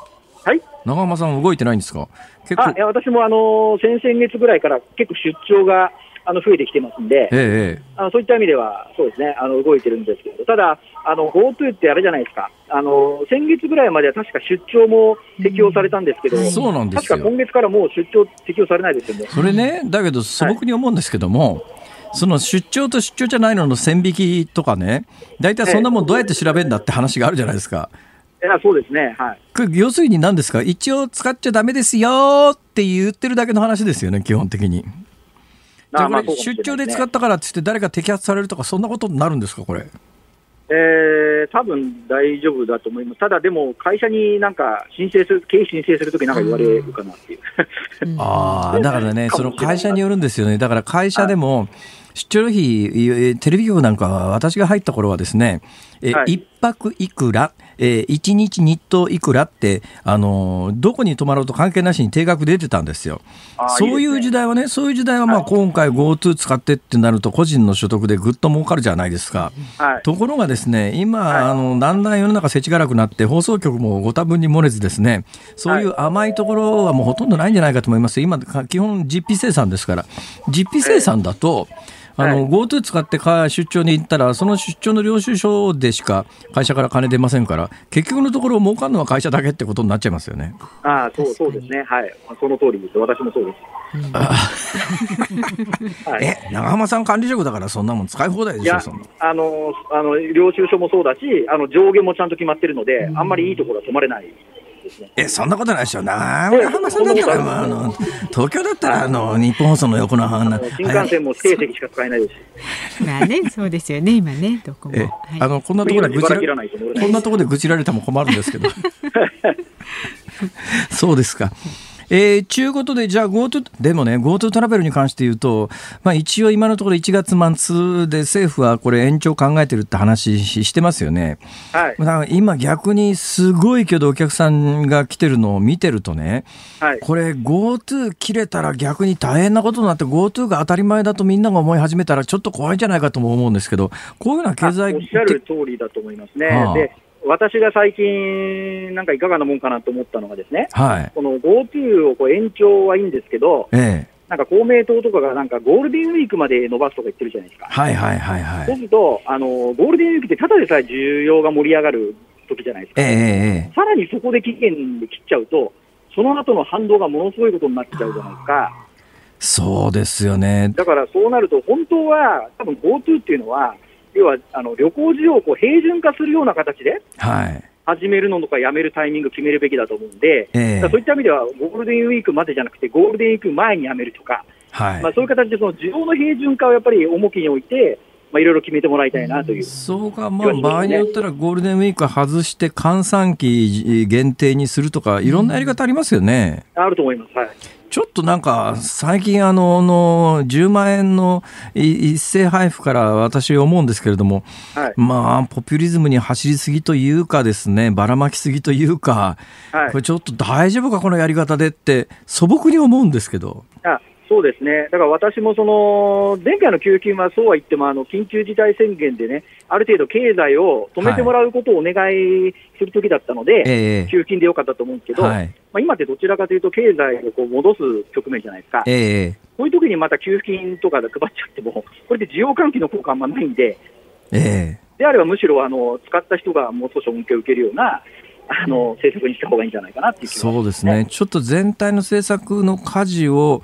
はい。長浜さん動いてないんですか？結構あい、や私もあの先々月ぐらいから結構出張があの増えてきてますんで、えええあのそういった意味では、そうですね、あの動いてるんですけど、ただ、あの GoTo ってあれじゃないですか、あの先月ぐらいまでは確か出張も適用されたんですけど、うん。そうなんですよ。確か今月からもう出張適用されないですよね。それね、だけど素朴に思うんですけども、その出張と出張じゃないのの線引きとかね、大体そんなもんどうやって調べるんだって話があるじゃないですか。いやそうですね、はい。要するに何ですか？一応使っちゃダメですよって言ってるだけの話ですよね、基本的に。じゃあこれ出張でね使ったからって言って誰か摘発されるとかそんなことになるんですかこれ？えー、多分大丈夫だと思います。ただでも、会社になんか申請する、経費申請するときなんか言われるかなっていう。ああ、だからね、その会社によるんですよね。だから会社でも、出張費、テレビ局なんかは私が入った頃はですね、え、はい、1泊いくら、えー、1日日当いくらって、あのどこに泊まろうと関係なしに定額出てたんですよ。そういう時代はね、そういう時代はまあ今回 GoTo 使ってってなると個人の所得でぐっと儲かるじゃないですか。はい、ところがですね、今、はい、あの、だんだん世の中世知辛くなって放送局もご多分に漏れずですね、そういう甘いところはもうほとんどないんじゃないかと思います。今、基本実費生産ですから、実費生産だと、えーあの、はい、GoTo 使って出張に行ったら、その出張の領収書でしか会社から金出ませんから、結局のところ、儲かるのは会社だけってことになっちゃいますよね。ああ、そうそうですね、はい、その通りです、私もそうです。*laughs* はい、え長浜さん、管理職だから、そんなもん使い放題でしょ、あのあの領収書もそうだし、あの上下もちゃんと決まってるので、あんまりいいところは泊まれない。ですね。え、そんなことないでしょ。長浜さんだったら、あの、東京だったら、あの、日本放送の横の花。新幹線も指定席しか使えないですし。まあね、そうですよね、今ね、どこも。え、あの、こんなところで愚痴られ、こんなところで愚痴られても困るんですけど。*laughs* そうですか。えー、ちゅうことで、じゃあ GoTo、でもね、GoTo トラベルに関して言うと、まあ一応今のところ1月末で政府はこれ延長考えてるって話してますよね。はい。今逆にすごいけどお客さんが来てるのを見てるとね、はい。これ GoTo 切れたら逆に大変なことになって GoTo が当たり前だとみんなが思い始めたらちょっと怖いんじゃないかとも思うんですけど、こういうような経済おっしゃる通りだと思いますね。はあ、で私が最近、なんかいかがなもんかなと思ったのがですね、はい、この GoTo をこう延長はいいんですけど、ええ、なんか公明党とかがなんかゴールデンウィークまで延ばすとか言ってるじゃないですか。はいはいはいはい。そうすると、あの、ゴールデンウィークってただでさえ需要が盛り上がる時じゃないですか。ええ、さらにそこで期限で切っちゃうと、その後の反動がものすごいことになっちゃうじゃないですか。そうですよね。だからそうなると、本当は、多分 GoTo っていうのは、要はあの旅行需要をこう平準化するような形で、はい、始めるのとかやめるタイミング決めるべきだと思うんで、えー、そういった意味では、ゴールデンウィークまでじゃなくて、ゴールデンウィーク前にやめるとか、はい。まあ、そういう形でその需要の平準化をやっぱり重きに置いて、まあ、いろいろ決めてもらいたいなという、そうか、まあ、場合によったらゴールデンウィーク外して、閑散期限定にするとか、いろんなやり方ありますよね。あると思います。はいちょっとなんか、最近あの、の10万円の一斉配布から私思うんですけれども、はい、まあ、ポピュリズムに走りすぎというかですね、ばらまきすぎというか、はい、これちょっと大丈夫か、このやり方でって、素朴に思うんですけど。あそうですね、だから私もその前回の給付金はそうは言っても、あの緊急事態宣言でね、ある程度経済を止めてもらうことをお願いするときだったので、はい給付金でよかったと思うんですけど、はい、まあ、今ってどちらかというと、経済をこう戻す局面じゃないですか、えー、そういう時にまた給付金とかで配っちゃっても、これで需要喚起の効果あんまないんで、えー、であればむしろあの使った人がもう少し恩恵を受けるような、あの政策にした方がいいんじゃないかなっていう、ね、そうですね、ちょっと全体の政策の舵を、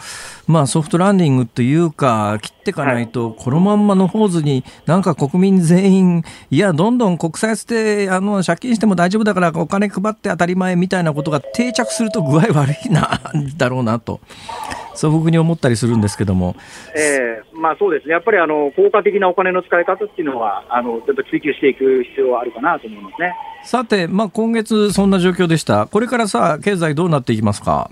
まあ、ソフトランディングというか、きっていかないと、このまんまのホーズに、なんか国民全員、いや、どんどん国債捨てあの借金しても大丈夫だから、お金配って当たり前みたいなことが定着すると具合悪いなだろうなと。素朴に思ったりするんですけども、えーまあ、そうですね、やっぱりあの効果的なお金の使い方っていうのは、あのちょっと追求していく必要はあるかなと思いますね。さて、まあ、今月、そんな状況でした、これからさ、経済どうなっていきますか？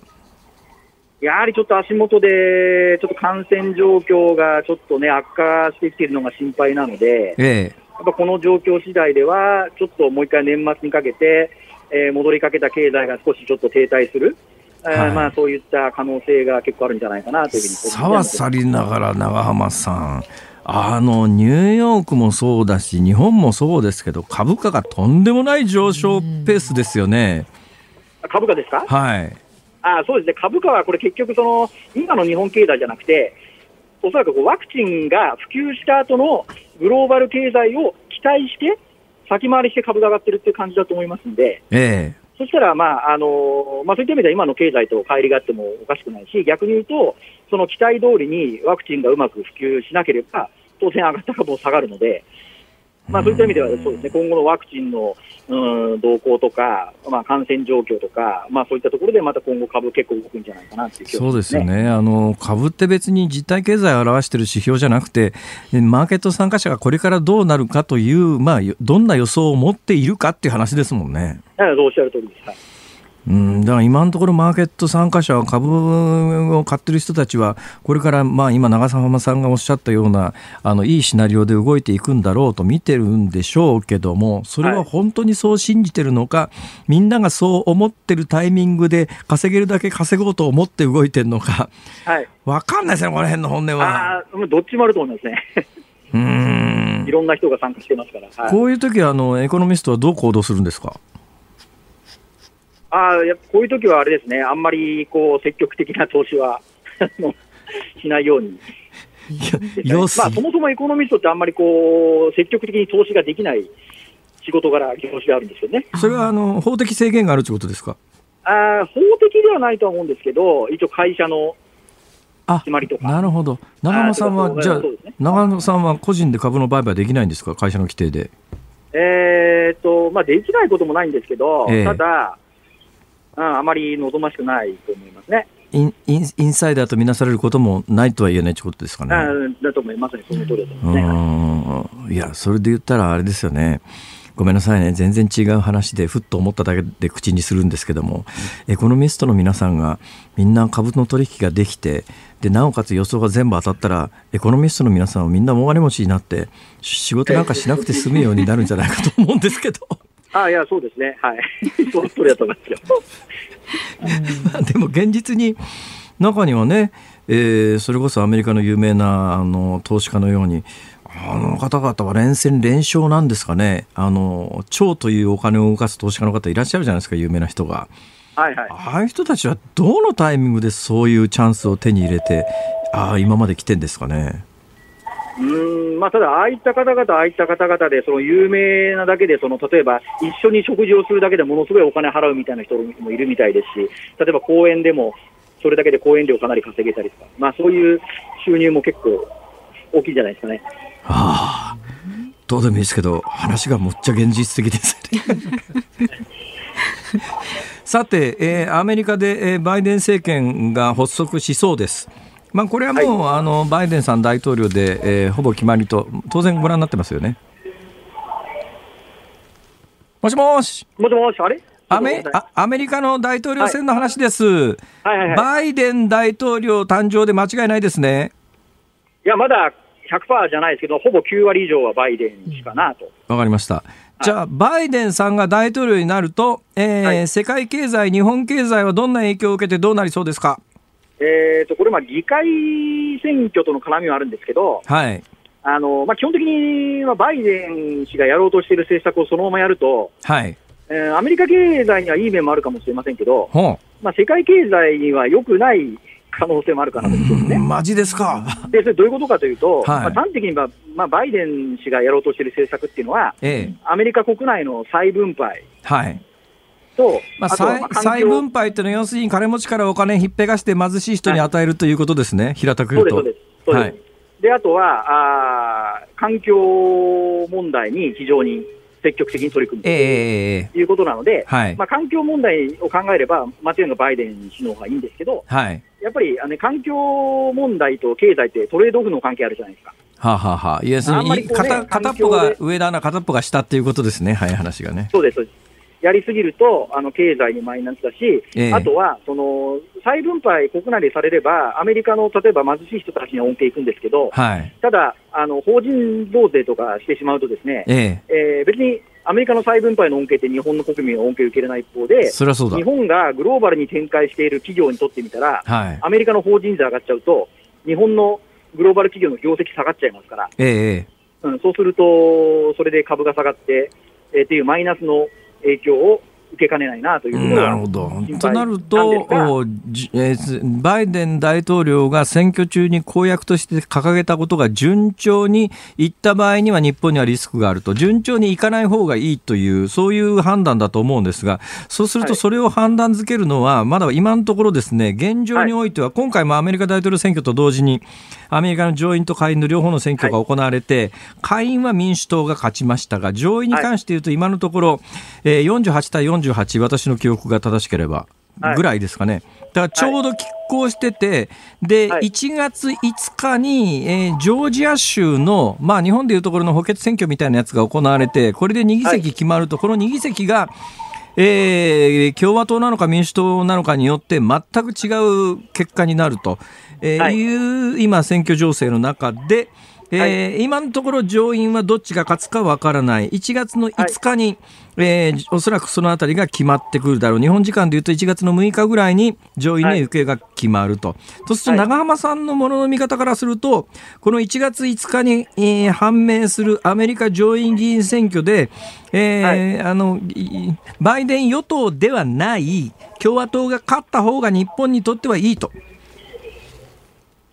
やはりちょっと足元で、ちょっと感染状況がちょっとね、悪化してきているのが心配なので、ええ、やっぱこの状況次第では、ちょっともう一回年末にかけて、えー、戻りかけた経済が少しちょっと停滞する。はい、まあ、そういった可能性が結構あるんじゃないかなというふうにさはさりながら長浜さん、あのニューヨークもそうだし、日本もそうですけど、株価がとんでもない上昇ペースですよね。株価ですか？はいあそうですね、株価はこれ、結局その、今の日本経済じゃなくて、おそらくこうワクチンが普及した後のグローバル経済を期待して、先回りして株が上がってるっていう感じだと思いますんで、ええ、そしたら、まああのまあ、そういった意味では今の経済と乖離があってもおかしくないし、逆に言うと、その期待通りにワクチンがうまく普及しなければ、当然上がった株も下がるので、まあ、そういった意味ではそうですね、今後のワクチンの、うん、動向とか、まあ、感染状況とか、まあ、そういったところでまた今後株結構動くんじゃないかなっていう気がしそうまですよね。あの、株って別に実体経済を表している指標じゃなくて、マーケット参加者がこれからどうなるかという、まあ、よどんな予想を持っているかっていう話ですもんね。だからおっしゃる通りです。はいうん、だから今のところマーケット参加者は株を買ってる人たちはこれからまあ今長澤さんがおっしゃったようなあのいいシナリオで動いていくんだろうと見てるんでしょうけどもそれは本当にそう信じてるのか、みんながそう思ってるタイミングで稼げるだけ稼ごうと思って動いてるのかはい。わかんないですねこの辺の本音は。ああ、もうどっちもあると思いますね。うんいろんな人が参加してますから。はい、こういう時はあのエコノミストはどう行動するんですか？ああ、やっぱこういう時はあれですね、あんまりこう積極的な投資は *laughs* しないように。まあ、そもそもエコノミストってあんまりこう積極的に投資ができない仕事柄、業種があるんですよね。それはあの法的制限があるということですか？あー法的ではないとは思うんですけど、一応会社のあ決まりとか。なるほど長野さんはじゃあね長野さんは個人で株の売買できないんですか？会社の規定で。えーとまあ、できないこともないんですけど、ええただ、うん、あまり望ましくないと思いますね。インインインサイダーとみなされることもないとは言えないということですかね。うんだと思いますね、その通りだとう思いますね。んいや、それで言ったらあれですよね。ごめんなさいね。全然違う話で、ふっと思っただけで口にするんですけども、エコノミストの皆さんがみんな株の取引ができて、で、なおかつ予想が全部当たったら、エコノミストの皆さんはみんな大金持ちになって、仕事なんかしなくて済むようになるんじゃないかと思うんですけど。あいや、そうですね、はい、*laughs* その通りだと思いますよ。ま *laughs* あでも現実に中にはね、えーそれこそアメリカの有名なあの投資家のようにあの方々は連戦連勝なんですかね。あの超というお金を動かす投資家の方いらっしゃるじゃないですか有名な人が。はいはい。ああいう人たちはどのタイミングでそういうチャンスを手に入れてああ今まで来てんですかねうんまあ、ただ、ああいった方々、ああいった方々で、その有名なだけで、その例えば一緒に食事をするだけでものすごいお金払うみたいな人もいるみたいですし、例えば公園でも、それだけで講演料かなり稼げたりとか、まあ、そういう収入も結構大きいじゃないですかね。ああどうでもいいですけど話がむっちゃ現実的ですねさて、えーアメリカで、えーバイデン政権が発足しそうです。まあ、これはもう、あのバイデンさん大統領で、えーほぼ決まりと当然ご覧になってますよね。もしもしもしもし、あれ？アメあアメリカの大統領選の話です、はいはいはい。バイデン大統領誕生で間違いないですね。いや、まだ100%じゃないですけど、ほぼ9割以上はバイデンしかなと。わかりました。じゃあ、バイデンさんが大統領になると、えーはい世界経済、日本経済はどんな影響を受けてどうなりそうですか？えー、とこれ、まあ議会選挙との絡みはあるんですけど、はい。あのまあ、基本的にはバイデン氏がやろうとしている政策をそのままやると、はい。えーアメリカ経済にはいい面もあるかもしれませんけど、ほまあ、世界経済には良くない可能性もあるかなと思うんですう。ね。マジですか。でそれどういうことかというと、はいまあ、端的に言えば、まあ、バイデン氏がやろうとしている政策っていうのは、ええ。アメリカ国内の再分配はい。と、まあ、再再分配っていうのは、要するに金持ちからお金ひっぺがして貧しい人に与えるということですね。平たく言うと。そうです、そうです。はいで、あとはあー、環境問題に非常に積極的に取り組むええいうことなので、はい。まあ、環境問題を考えれば、間違いなくバイデン氏の方がいいんですけど、はい。やっぱりあの、ね、環境問題と経済ってトレードオフの関係あるじゃないですか。はあ、はあはあ、要するに、ね片片っぽが上だな、片っぽが下っていうことですね。はい、話がね。そうです、そうです。やりすぎると、あの経済にマイナスだし、ええあとはその再分配、国内でされれば、アメリカの例えば貧しい人たちには恩恵いくんですけど、はい。ただ、あの法人増税とかしてしまうと、ですね、ええ。えー別にアメリカの再分配の恩恵って日本の国民は恩恵を受けれない一方で、そそうだ日。本がグローバルに展開している企業にとってみたら、はい。アメリカの法人税上がっちゃうと、日本のグローバル企業の業績下がっちゃいますから、ええええ。うん、そうすると、それで株が下がって、えーっていうマイナスの影響を受けかねないなというなるほど。となると、えー、バイデン大統領が選挙中に公約として掲げたことが順調にいった場合には日本にはリスクがあると、順調にいかない方がいいという、そういう判断だと思うんですが、そうするとそれを判断づけるのは、まだ今のところですね、現状においては、今回もアメリカ大統領選挙と同時に、アメリカの上院と下院の両方の選挙が行われて、下院は民主党が勝ちましたが、上院に関して言うと、今のところ、えー、48対48、私の記憶が正しければ、ぐらいですかね。だからちょうど拮抗してて、で、1月5日に、えー、ジョージア州の、まあ日本でいうところの補欠選挙みたいなやつが行われて、これで2議席決まると、この2議席が、えー、共和党なのか民主党なのかによって全く違う結果になると、えーいう今選挙情勢の中で、えーはい、今のところ上院はどっちが勝つかわからない。1月の5日に、はい、えー、おそらくそのあたりが決まってくるだろう。日本時間でいうと1月の6日ぐらいに上院の行方が決まると。はい、そうすると長浜さんのものの見方からすると、この1月5日に、えー、判明するアメリカ上院議員選挙で、えー、あの、バイデン与党ではない共和党が勝った方が日本にとってはいいと。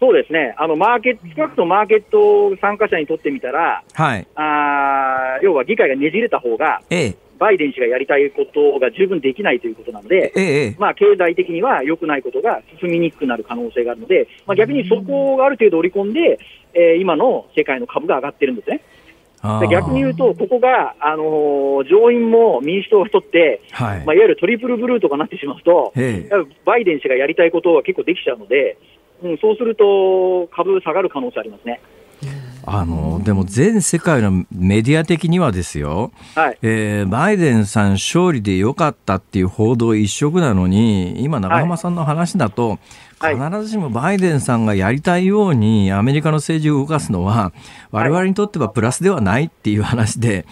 そうですね、あのマーケット少なくともマーケット参加者にとってみたら、はい、あ要は議会がねじれた方が、ええ、バイデン氏がやりたいことが十分できないということなので、ええ、まあ、経済的には良くないことが進みにくくなる可能性があるので、まあ、逆にそこがある程度織り込んで、えー、今の世界の株が上がってるんですね。で逆に言うと、ここが、あのー、上院も民主党が取って、はい。まあ、いわゆるトリプルブルーとかなってしまうと、バイデン氏がやりたいことは結構できちゃうので、うん、そうすると株下がる可能性ありますね。あのでも全世界のメディア的にはですよ、はい。えー、バイデンさん勝利でよかったっていう報道一色なのに、今、長浜さんの話だと、はい、必ずしもバイデンさんがやりたいようにアメリカの政治を動かすのは、われわれにとってはプラスではないっていう話で、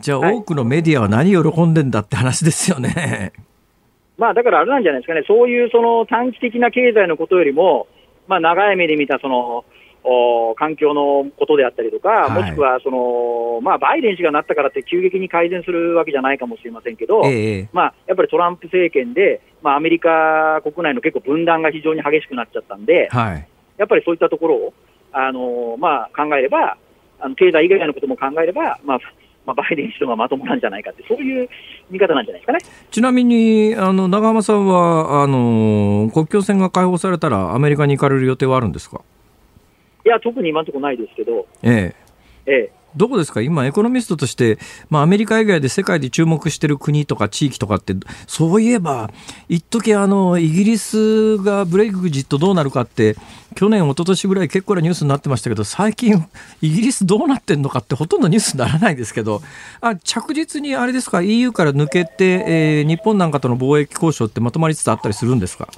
じゃあ、多くのメディアは何喜んでんだって話ですよね。*laughs* まあ、だからあれなんじゃないですかね、そういうその短期的な経済のことよりも、まあ、長い目で見たそのお環境のことであったりとか、はい、もしくはその、まあ、バイデン氏がなったからって急激に改善するわけじゃないかもしれませんけど、えまあ、やっぱりトランプ政権で、まあ、アメリカ国内の結構分断が非常に激しくなっちゃったんで、はい、やっぱりそういったところを、あのまあ、考えれば、あの経済以外のことも考えれば、まあ、まあ、バイデン氏とがまともなんじゃないかって、そういう見方なんじゃないですかね。ちなみに、あの長浜さんはあの、国境線が開放されたら、アメリカに行かれる予定はあるんですか？いや、特に今のところないですけど、ええ。ええ、どこですか？今、エコノミストとして、まあ、アメリカ以外で世界で注目してる国とか地域とかって、そういえば、一時あのイギリスがブレイクジットどうなるかって、去年、一昨年ぐらい結構なニュースになってましたけど、最近、イギリスどうなってんのかって、ほとんどニュースにならないですけど、あ着実にあれですか、EU から抜けて、えー、日本なんかとの貿易交渉ってまとまりつつあったりするんですか？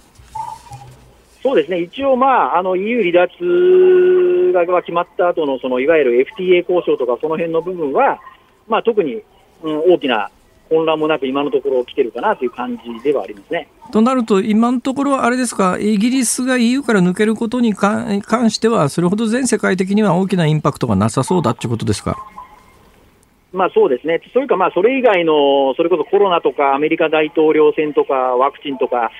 そうですね、一応、まあ、あの EU 離脱が決まった後のそのいわゆる FTA 交渉とか、その辺の部分は、まあ、特に、うん、大きな混乱もなく、今のところ来てるかなという感じではありますね。となると、今のところ、あれですか、イギリスが EU から抜けることに関しては、それほど全世界的には大きなインパクトがなさそうだということですか？まあそうですね、それかまあそれ以外の、それこそコロナとかアメリカ大統領選とかワクチンとか、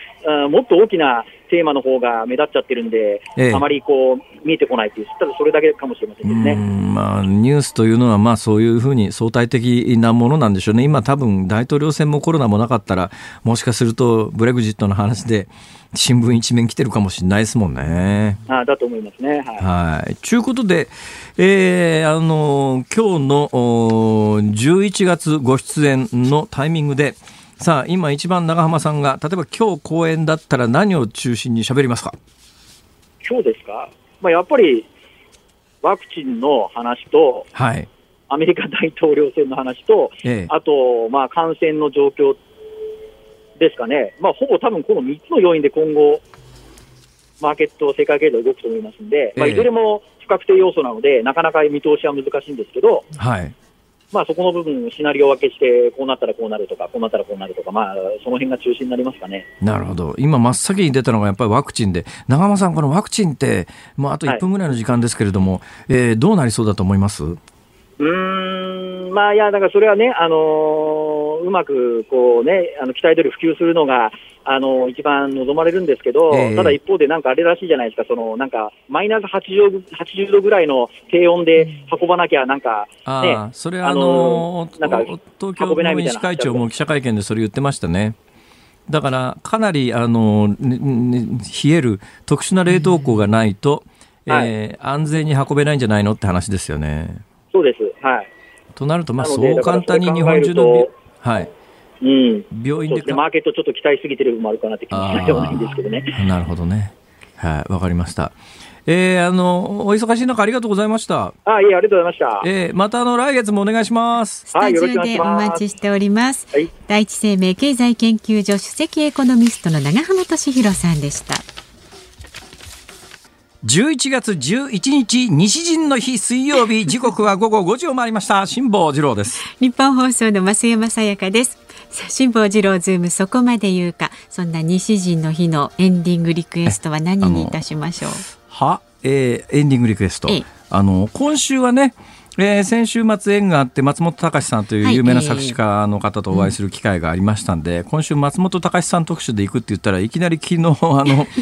もっと大きなテーマの方が目立っちゃってるんで、ええ、あまりこう見えてこないという、ただそれだけかもしれませんですね。まあ、ニュースというのは、まあ、そういうふうに相対的なものなんでしょうね、今、多分大統領選もコロナもなかったら、もしかするとブレグジットの話で、新聞一面来てるかもしれないですもんね。あだと思いますね。はい。ということで、えー、あの今日の11月ご出演のタイミングで、さあ、今一番長浜さんが、例えば今日公演だったら何を中心に喋りますか？今日ですか、まあ、やっぱりワクチンの話と、はい、アメリカ大統領選の話と、ええ、あと、まあ、感染の状況ですかね、まあ、ほぼ多分この3つの要因で今後、マーケット、世界経済動くと思いますんで、まあ、いずれも不確定要素なので、なかなか見通しは難しいんですけど、はい。まあ、そこの部分、シナリオ分けして、こうなったらこうなるとか、こうなったらこうなるとか、まあ、その辺が中心になりますかね。なるほど、今、真っ先に出たのがやっぱりワクチンで、長間さん、このワクチンって、まあ、あと1分ぐらいの時間ですけれども、はい、えー、どうなりそうだと思います？うんまあ、いや、だからそれはね、あのー、のうまくこう、ね、あの期待通り普及するのがあの一番望まれるんですけど、ええただ一方で、なんかあれらしいじゃないですか、そのなんかマイナス80 80度ぐらいの低温で運ばなきゃ、なんか、あねあ、それはああののーなんか東京運べないの医みたいな師会長も記者会見でそれ言ってましたね。だからかなりあの、ねね冷える特殊な冷凍庫がないと、えー安全に運べないんじゃないのって話ですよね。そうです、はい。となると、まあ、そう簡単に日本中のはい、うん、病院でね、マーケットちょっと期待しすぎてる部分もあるかなって気もしないでもないんですけどね。なるほどね。はい、わかりました。えー、あの、お忙しい中ありがとうございました。あいえ、ありがとうございました。えー、またあの、来月もお願いします。スタジオでお待ちしております。はい第一生命経済研究所首席エコノミストの長浜俊弘さんでした。11月11日、西陣の日水曜日、*laughs* 時刻は午後5時を回りました。辛坊治郎です。ニッポン放送の増山さやかです。辛坊治郎ズームそこまで言うか。そんな西陣の日のエンディングリクエストは何にいたしましょう？は、えーエンディングリクエストええ。あの、今週はね、えー先週末縁があって松本隆さんという有名な作詞家の方とお会いする機会がありましたんで、今週松本隆さん特集で行くって言ったらいきなり昨日あの *laughs*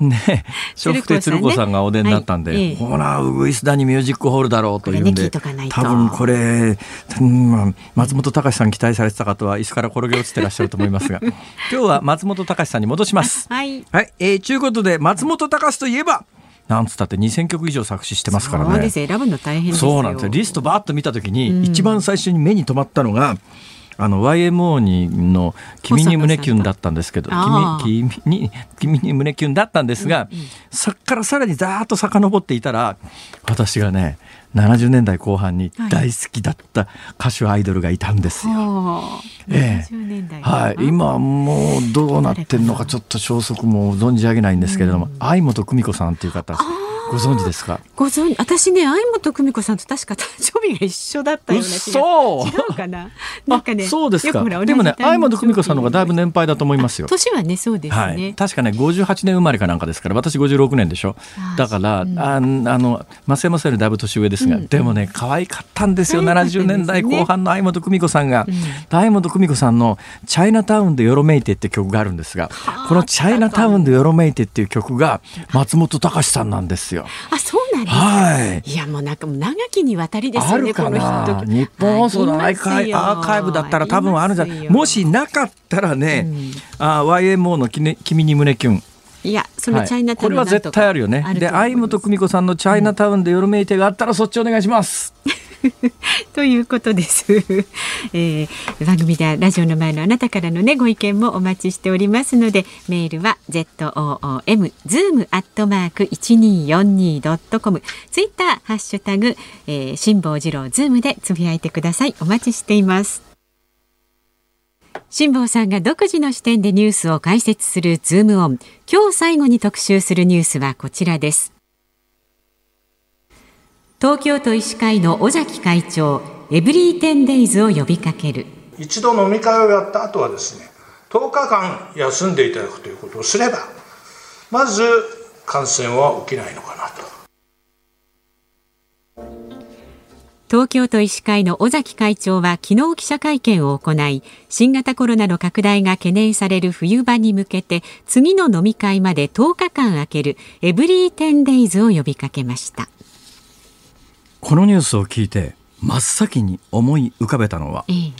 ね。笑福亭鶴子さんがお出になったんで、はい。ええほらウグイスダにミュージックホールだろうというんで、いとかないと。多分これ、うんまあ松本隆さん期待されてた方は椅子から転げ落ちてらっしゃると思いますが。*laughs* 今日は松本隆さんに戻します。はい。はい、えー、ちゅうことで松本隆といえばなんつったって2000曲以上作詞してますからね。そうなんですよ。リストバーッと見た時に、うん。一番最初に目に留まったのがあの YMO にの「君に胸キュン」だったんですけど君君に「君に胸キュン」だったんですが、そっからさらにざーっと遡っていたら私がね70年代後半に大好きだった歌手アイドルがいたんですよ。はあ。ええ。70年代はい、今はもうどうなってんのかちょっと消息も存じ上げないんですけれども、相本久美子さんという方ご存知ですか？ご存私ね、相本久美子さんと確か誕生日が一緒だったような気が。嘘！違うかな？なんかね、あそうですか。でもね相本久美子さんの方がだいぶ年配だと思いますよ。年はね、そうですね。はい、確かね58年生まれかなんかですから私56年でしょ？あだから、うんああの増山さんよりだいぶ年上ですが、うん。でもね可愛かったんですよ可愛かったですね。70年代後半の相本久美子さんが、うん。相本久美子さんの「チャイナタウンでよろめいて」って曲があるんですがこの「チャイナタウンでよろめいて」っていう曲が松本隆さんなんですよ。あ、そうなんですか。はい。いや、もうなんか長きにわたりですよね、あるかこのな人。日本放送のアあーカイアーカイブだったら多分あるんじゃない？もしなかったらね、うん。あ YMO のき、ね「君に胸キュン」いや、そのチャイナタウンこれは絶対あるよね。で、相本久美子さんのチャイナタウンで夜めいてがあったらそっちお願いします。*laughs* ということです、*laughs* えー番組ではラジオの前のあなたからのねご意見もお待ちしておりますのでメールは zoom zoom アットマーク一二四二ドットコム。ツイッターハッシュタグ、えー、辛坊治郎ズームでつぶやいてください。お待ちしています。辛坊さんが独自の視点でニュースを解説するズームオン。今日最後に特集するニュースはこちらです。東京都医師会の尾崎会長 every ten days を呼びかける。一度飲み会をやった後はですね10日間休んでいただくということをすればまず感染は起きないのかなと。東京都医師会の尾崎会長は昨日記者会見を行い新型コロナの拡大が懸念される冬場に向けて次の飲み会まで10日間空けるエブリーテンデイズを呼びかけましたこのニュースを聞いて真っ先に思い浮かべたのは、ええ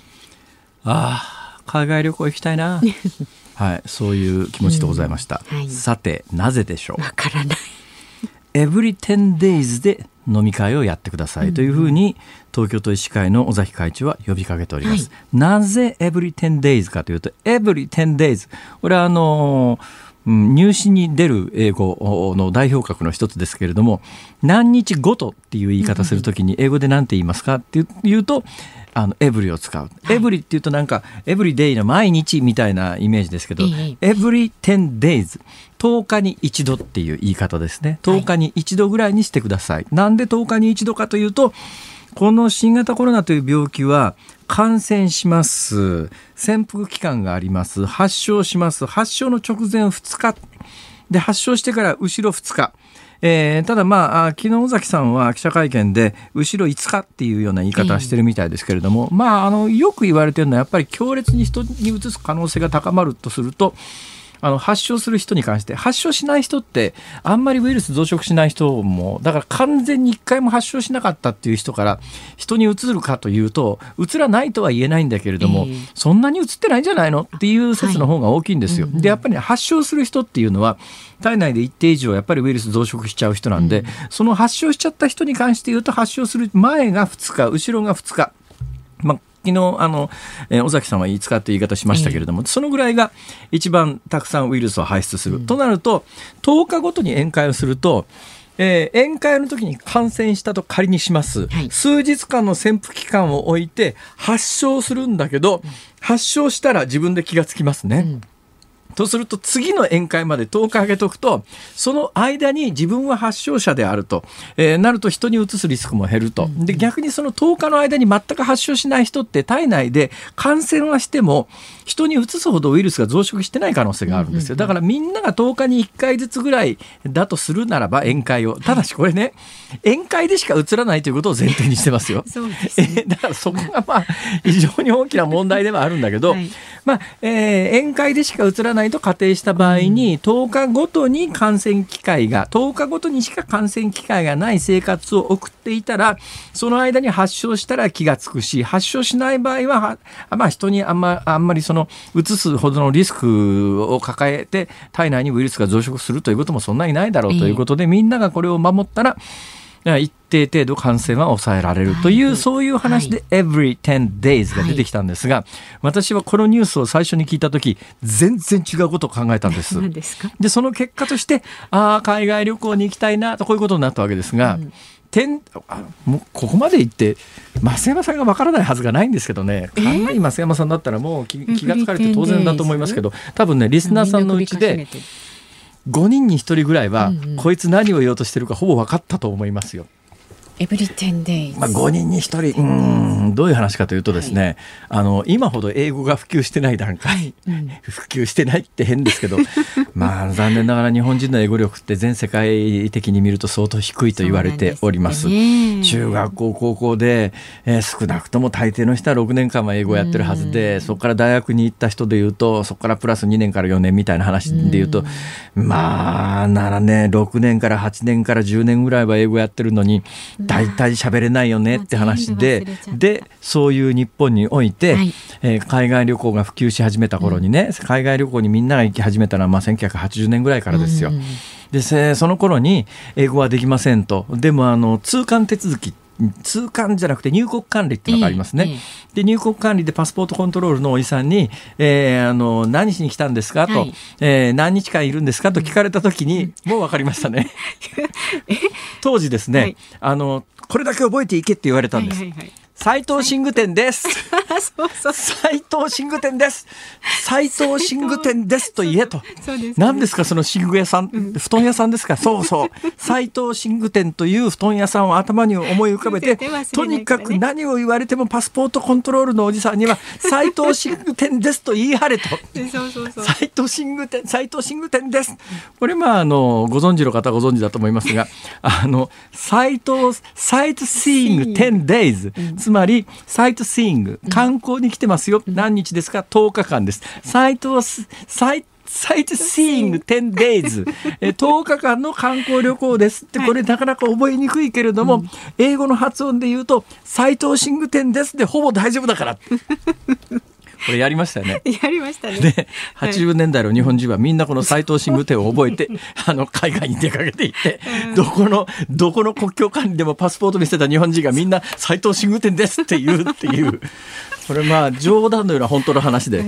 ああ、海外旅行行きたいな。*laughs* はい、そういう気持ちでございました。うんはいさて、なぜでしょう？わからないエブリ10 days で飲み会をやってくださいというふうに東京都医師会の尾崎会長は呼びかけております。なぜエブリ10 days かというと、エブリ10 days。これはあのうん入試に出る英語の代表格の一つですけれども何日ごとっていう言い方するときに英語で何て言いますかっていうとあのエブリを使う、エブリっていうとなんかエブリデイの毎日みたいなイメージですけど、えエブリ10 days 10日に一度っていう言い方ですね。10日に一度ぐらいにしてください、なんで10日に一度かというとこの新型コロナという病気は感染します。潜伏期間があります。発症します。発症の直前2日。で発症してから後ろ2日。えー、ただまあ昨日尾崎さんは記者会見で後ろ5日っていうような言い方をしてるみたいですけれども、まああのよく言われてるのはやっぱり強烈に人に移す可能性が高まるとするとあの発症する人に関して発症しない人ってあんまりウイルス増殖しない人もだから完全に1回も発症しなかったっていう人から人にうつるかというとうつらないとは言えないんだけれども、えー、そんなにうつってないんじゃないのっていう説の方が大きいんですよ。はい、でやっぱり、ね、発症する人っていうのは体内で一定以上やっぱりウイルス増殖しちゃう人なんで、うん、その発症しちゃった人に関して言うと発症する前が2日後ろが2日。まあ昨日あの、えー、尾崎さんは5日という言い方しましたけれども、えー、そのぐらいが一番たくさんウイルスを排出する、うん、となると10日ごとに宴会をするとえー、宴会の時に感染したと仮にします、はい、数日間の潜伏期間を置いて発症するんだけど、発症したら自分で気がつきますね。うんとすると次の宴会まで10日空けとくとその間に自分は発症者であると、えー、なると人にうつすリスクも減ると。で逆にその10日の間に全く発症しない人って体内で感染はしても人にうつすほどウイルスが増殖してない可能性があるんですよ。だからみんなが10日に1回ずつぐらいだとするならば宴会を。ただしこれね宴会でしかうつらないということを前提にしてますよ。*laughs* そうですね、*laughs* だからそこがまあ非常に大きな問題ではあるんだけど、はい、まあえー、宴会でしかうつらないと仮定した場合に、10日ごとに感染機会が、10日ごとにしか感染機会がない生活を送っていたら、その間に発症したら気がつくし、発症しない場合は、まあ、人にあんまあんまりその、うつすほどのリスクを抱えて、体内にウイルスが増殖するということもそんなにないだろうということで、みんながこれを守ったら、一定程度感染は抑えられるという、はい、そういう話で、every 10 days が出てきたんですが、はい、私はこのニュースを最初に聞いた時全然違うことを考えたんです。でその結果としてああ海外旅行に行きたいなとこういうことになったわけですが。うん。点もうここまで行って増山さんがわからないはずがないんですけどね。かなり増山さんだったらもう気気が付かれて当然だと思いますけど多分ねリスナーさんのうちで5人に1人ぐらいは、うんうん、こいつ何を言おうとしてるかほぼ分かったと思いますよ。エブリ10 days。まあ5人に1人、うん、どういう話かというとですね、はい、あの、今ほど英語が普及してない段階、はいうん、普及してないって変ですけど、*laughs* まあ残念ながら日本人の英語力って全世界的に見ると相当低いと言われております。すね、中学校、高校で、えー、少なくとも大抵の人は6年間は英語をやってるはずで、そこから大学に行った人でいうと、そこからプラス2年から4年みたいな話でいうと、まあ、7年、6年から8年から10年ぐらいは英語やってるのに、大体喋れないよねって話で、で、そういう日本において、はい、えー、海外旅行が普及し始めた頃にね、うん、海外旅行にみんなが行き始めたのは、まあ、1980年ぐらいからですよ。うん、で、その頃に英語はできませんと。でも、あの、通関手続き通関じゃなくて入国管理っていうのがありますね。で入国管理でパスポートコントロールのおじさんに、えー、あの何しに来たんですか？と、はい、えー、何日間いるんですか？と聞かれた時に、もう分かりましたね。*laughs* 当時ですね、はい、あのこれだけ覚えていけって言われたんです。はいはいはい斉藤寝具店です。斉藤寝具店です。斉藤寝具店ですと言えと。何ですかその寝具屋さん、布団屋さんですか？そうそう。斉藤寝具店という布団屋さんを頭に思い浮かべて、とにかく何を言われてもパスポートコントロールのおじさんには斉藤寝具店ですと言い張れと。斉藤寝具店、斉藤寝具店です。これまああのご存知の方ご存知だと思いますが、あの斉藤サイトシーイング10 days。つまりサイトシーイング観光に来てますよ、何日ですか？10日間です。サイトサイサイトシーイング。10 days *laughs* 10日間の観光旅行です。ってこれなかなか覚えにくいけれども、英語の発音で言うとサイトシング10です。でほぼ大丈夫だから *laughs* これやりましたよね。*laughs* やりましたね。で、80年代の日本人はみんなこの斎藤新宮店を覚えて、*laughs* あの、海外に出かけていって、どこの、どこの国境管理でもパスポート見せた日本人がみんな斎藤新宮店ですって言うっていう。これまあ冗談のような本当の話で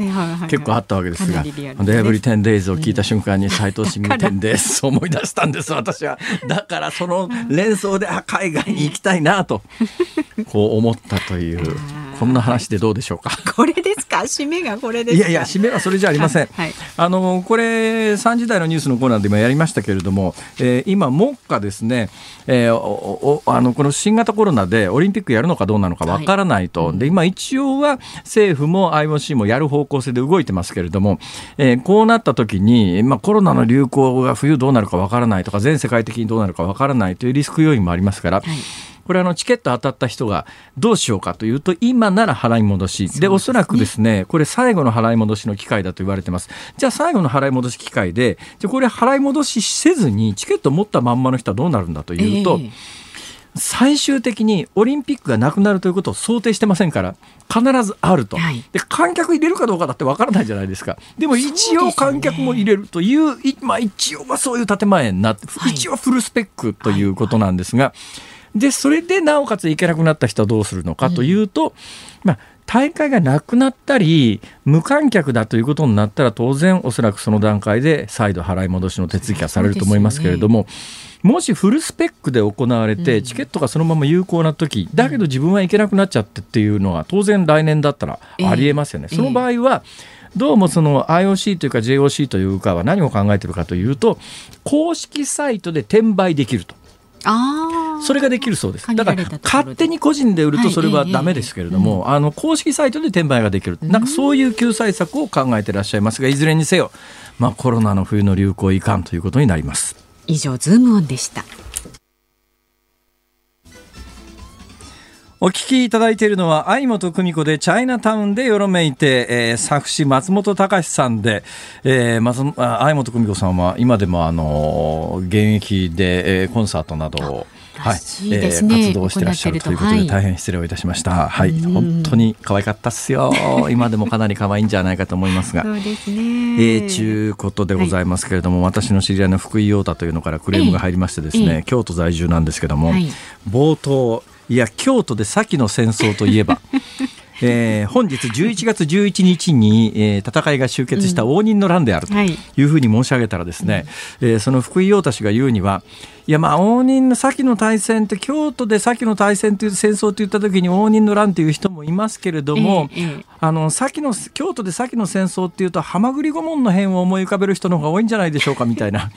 結構あったわけですが「でエブリテンデイズ」を聞いた瞬間に斎藤新宮店で *laughs* す思い出したんです私は。だからその連想であ海外に行きたいなとこう思ったというこんな話でどうでしょうか？*laughs* これですか？締めがこれですいやいや、締めはそれじゃありません。はいはいあの、これ、3時台のニュースのコーナーでもやりましたけれども、えー今、目下ですね、えーおおあの、この新型コロナでオリンピックやるのかどうなのかわからないと。で、今、一応は政府も IOC もやる方向性で動いてますけれども、えーこうなった時に、まあ、コロナの流行が冬どうなるかわからないとか、全世界的にどうなるかわからないというリスク要因もありますから、これあのチケット当たった人がどうしようかというと今なら払い戻し。で,、おそらくですねこれ最後の払い戻しの機会だと言われてます。じゃあ最後の払い戻し機会でじゃあこれ払い戻しせずにチケット持ったまんまの人はどうなるんだというと、ええ。最終的にオリンピックがなくなるということを想定してませんから必ずあると、はい。で観客入れるかどうかだってわからないじゃないですか。でも一応観客も入れるといういまあ、一応はそういう建前になって、はい。一応フルスペックということなんですが、でそれでなおかつ行けなくなった人はどうするのかというと、まあ大会がなくなったり無観客だということになったら当然おそらくその段階で再度払い戻しの手続きがされると思いますけれども、もしフルスペックで行われて、チケットがそのまま有効な時だけど自分は行けなくなっちゃってっていうのは当然来年だったらありえますよね。ええ。その場合はどうもその IOC というか JOC というかは何を考えているかというと公式サイトで転売できると。ああそれができるそうです。限だから勝手に個人で売るとそれははいダメですけれども、あの公式サイトで転売ができる。なんかそういう救済策を考えていらっしゃいますが、いずれにせよ、まあコロナの冬の流行いかんということになります。以上ズームオンでしたお聞きいただいているのは相本久美子でチャイナタウンでよろめいて、えー作詞松本隆さんで、えー、松あ相本久美子さんは今でもあのー現役で、えーコンサートなどをらしいですね。活動してらっしゃるということで大変失礼をいたしました。はい、本当に可愛かったっすよ。*laughs* 今でもかなり可愛いんじゃないかと思いますが。そうですね。えー、ちゅうことでございますけれども、私の知り合いの福井陽太というのからクレームが入りましてですね、ええ。京都在住なんですけども、はい。冒頭いや京都で先の戦争といえば。*laughs* えー本日11月11日に、えー戦いが終結した応仁の乱であるとはい。いうふうに申し上げたらですね、えーその福井陽太氏が言うにはいやまあ応仁の先の大戦って京都で先の大戦という戦争と言った時に応仁の乱という人もいますけれども、ええええ。あの先の京都で先の戦争っていうとハマグリ顧問の変を思い浮かべる人の方が多いんじゃないでしょうかみたいな。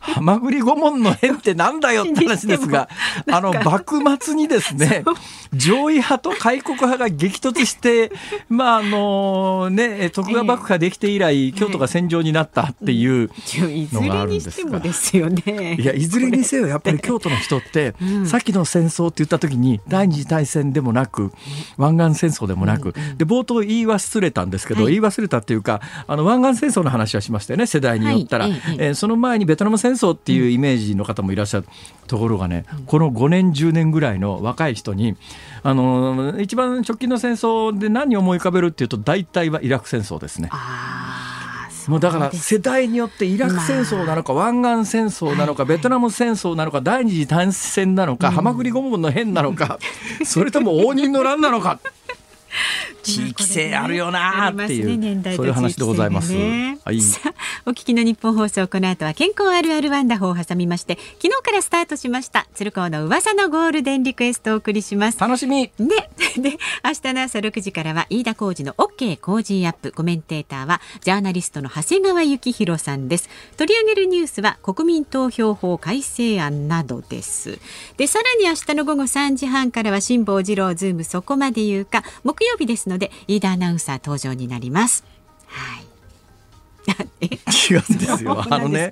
ハマグリ顧問の変ってなんだよって話ですが *laughs* あの幕末にですね *laughs* 上位派と開国派が激突してまああのね徳川幕府ができて以来、京都が戦場になったっていう。いずれにしてもですよね。いやいずれにせよやっぱり京都の人って、さっきの戦争って言った時に第二次大戦でもなく湾岸戦争でもなく、で冒頭言い忘れたんですけど、はい。言い忘れたっていうかあの湾岸戦争の話はしましたよね世代によったら、はいえええーその前にベトナム戦争っていうイメージの方もいらっしゃる、ところがねこの5年10年ぐらいの若い人にあの一番直近の戦争で何を思い浮かべるっていうと大体はイラク戦争ですね。あもうだから世代によってイラク戦争なのか、湾岸戦争なのか、ベトナム戦争なのか第二次大戦なのか、ハマグリ顧問の変なのかそれとも応仁の乱なのか *laughs* 地域性あるよなーっていう、ね年代とそういう話でございます。はいさあお聞きの日本放送この後は健康あるあるワンダホーを挟みまして昨日からスタートしました鶴光の噂のゴールデンリクエストをお送りします楽しみで、*laughs* で、明日の朝6時からは飯田浩二の OK 工事アップ。コメンテーターはジャーナリストの長谷川幸宏さんです。取り上げるニュースは国民投票法改正案などです。で、さらに明日の午後3時半からは辛坊治郎ズームそこまで言うか、木曜日ですので飯田アナウンサー登場になります。はい。え *laughs* 違うんですよ。あのね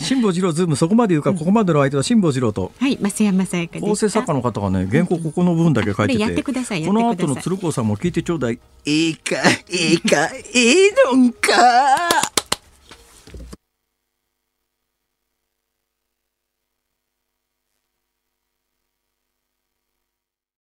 辛坊治郎ズームそこまで言うか、ここまでの相手は辛坊治郎と。はい、増山さやか。構成作家の方がね原稿ここの部分だけ書いてて、やってくださいやこの後の鶴光さんも聞いてちょうだいええかええかええのんか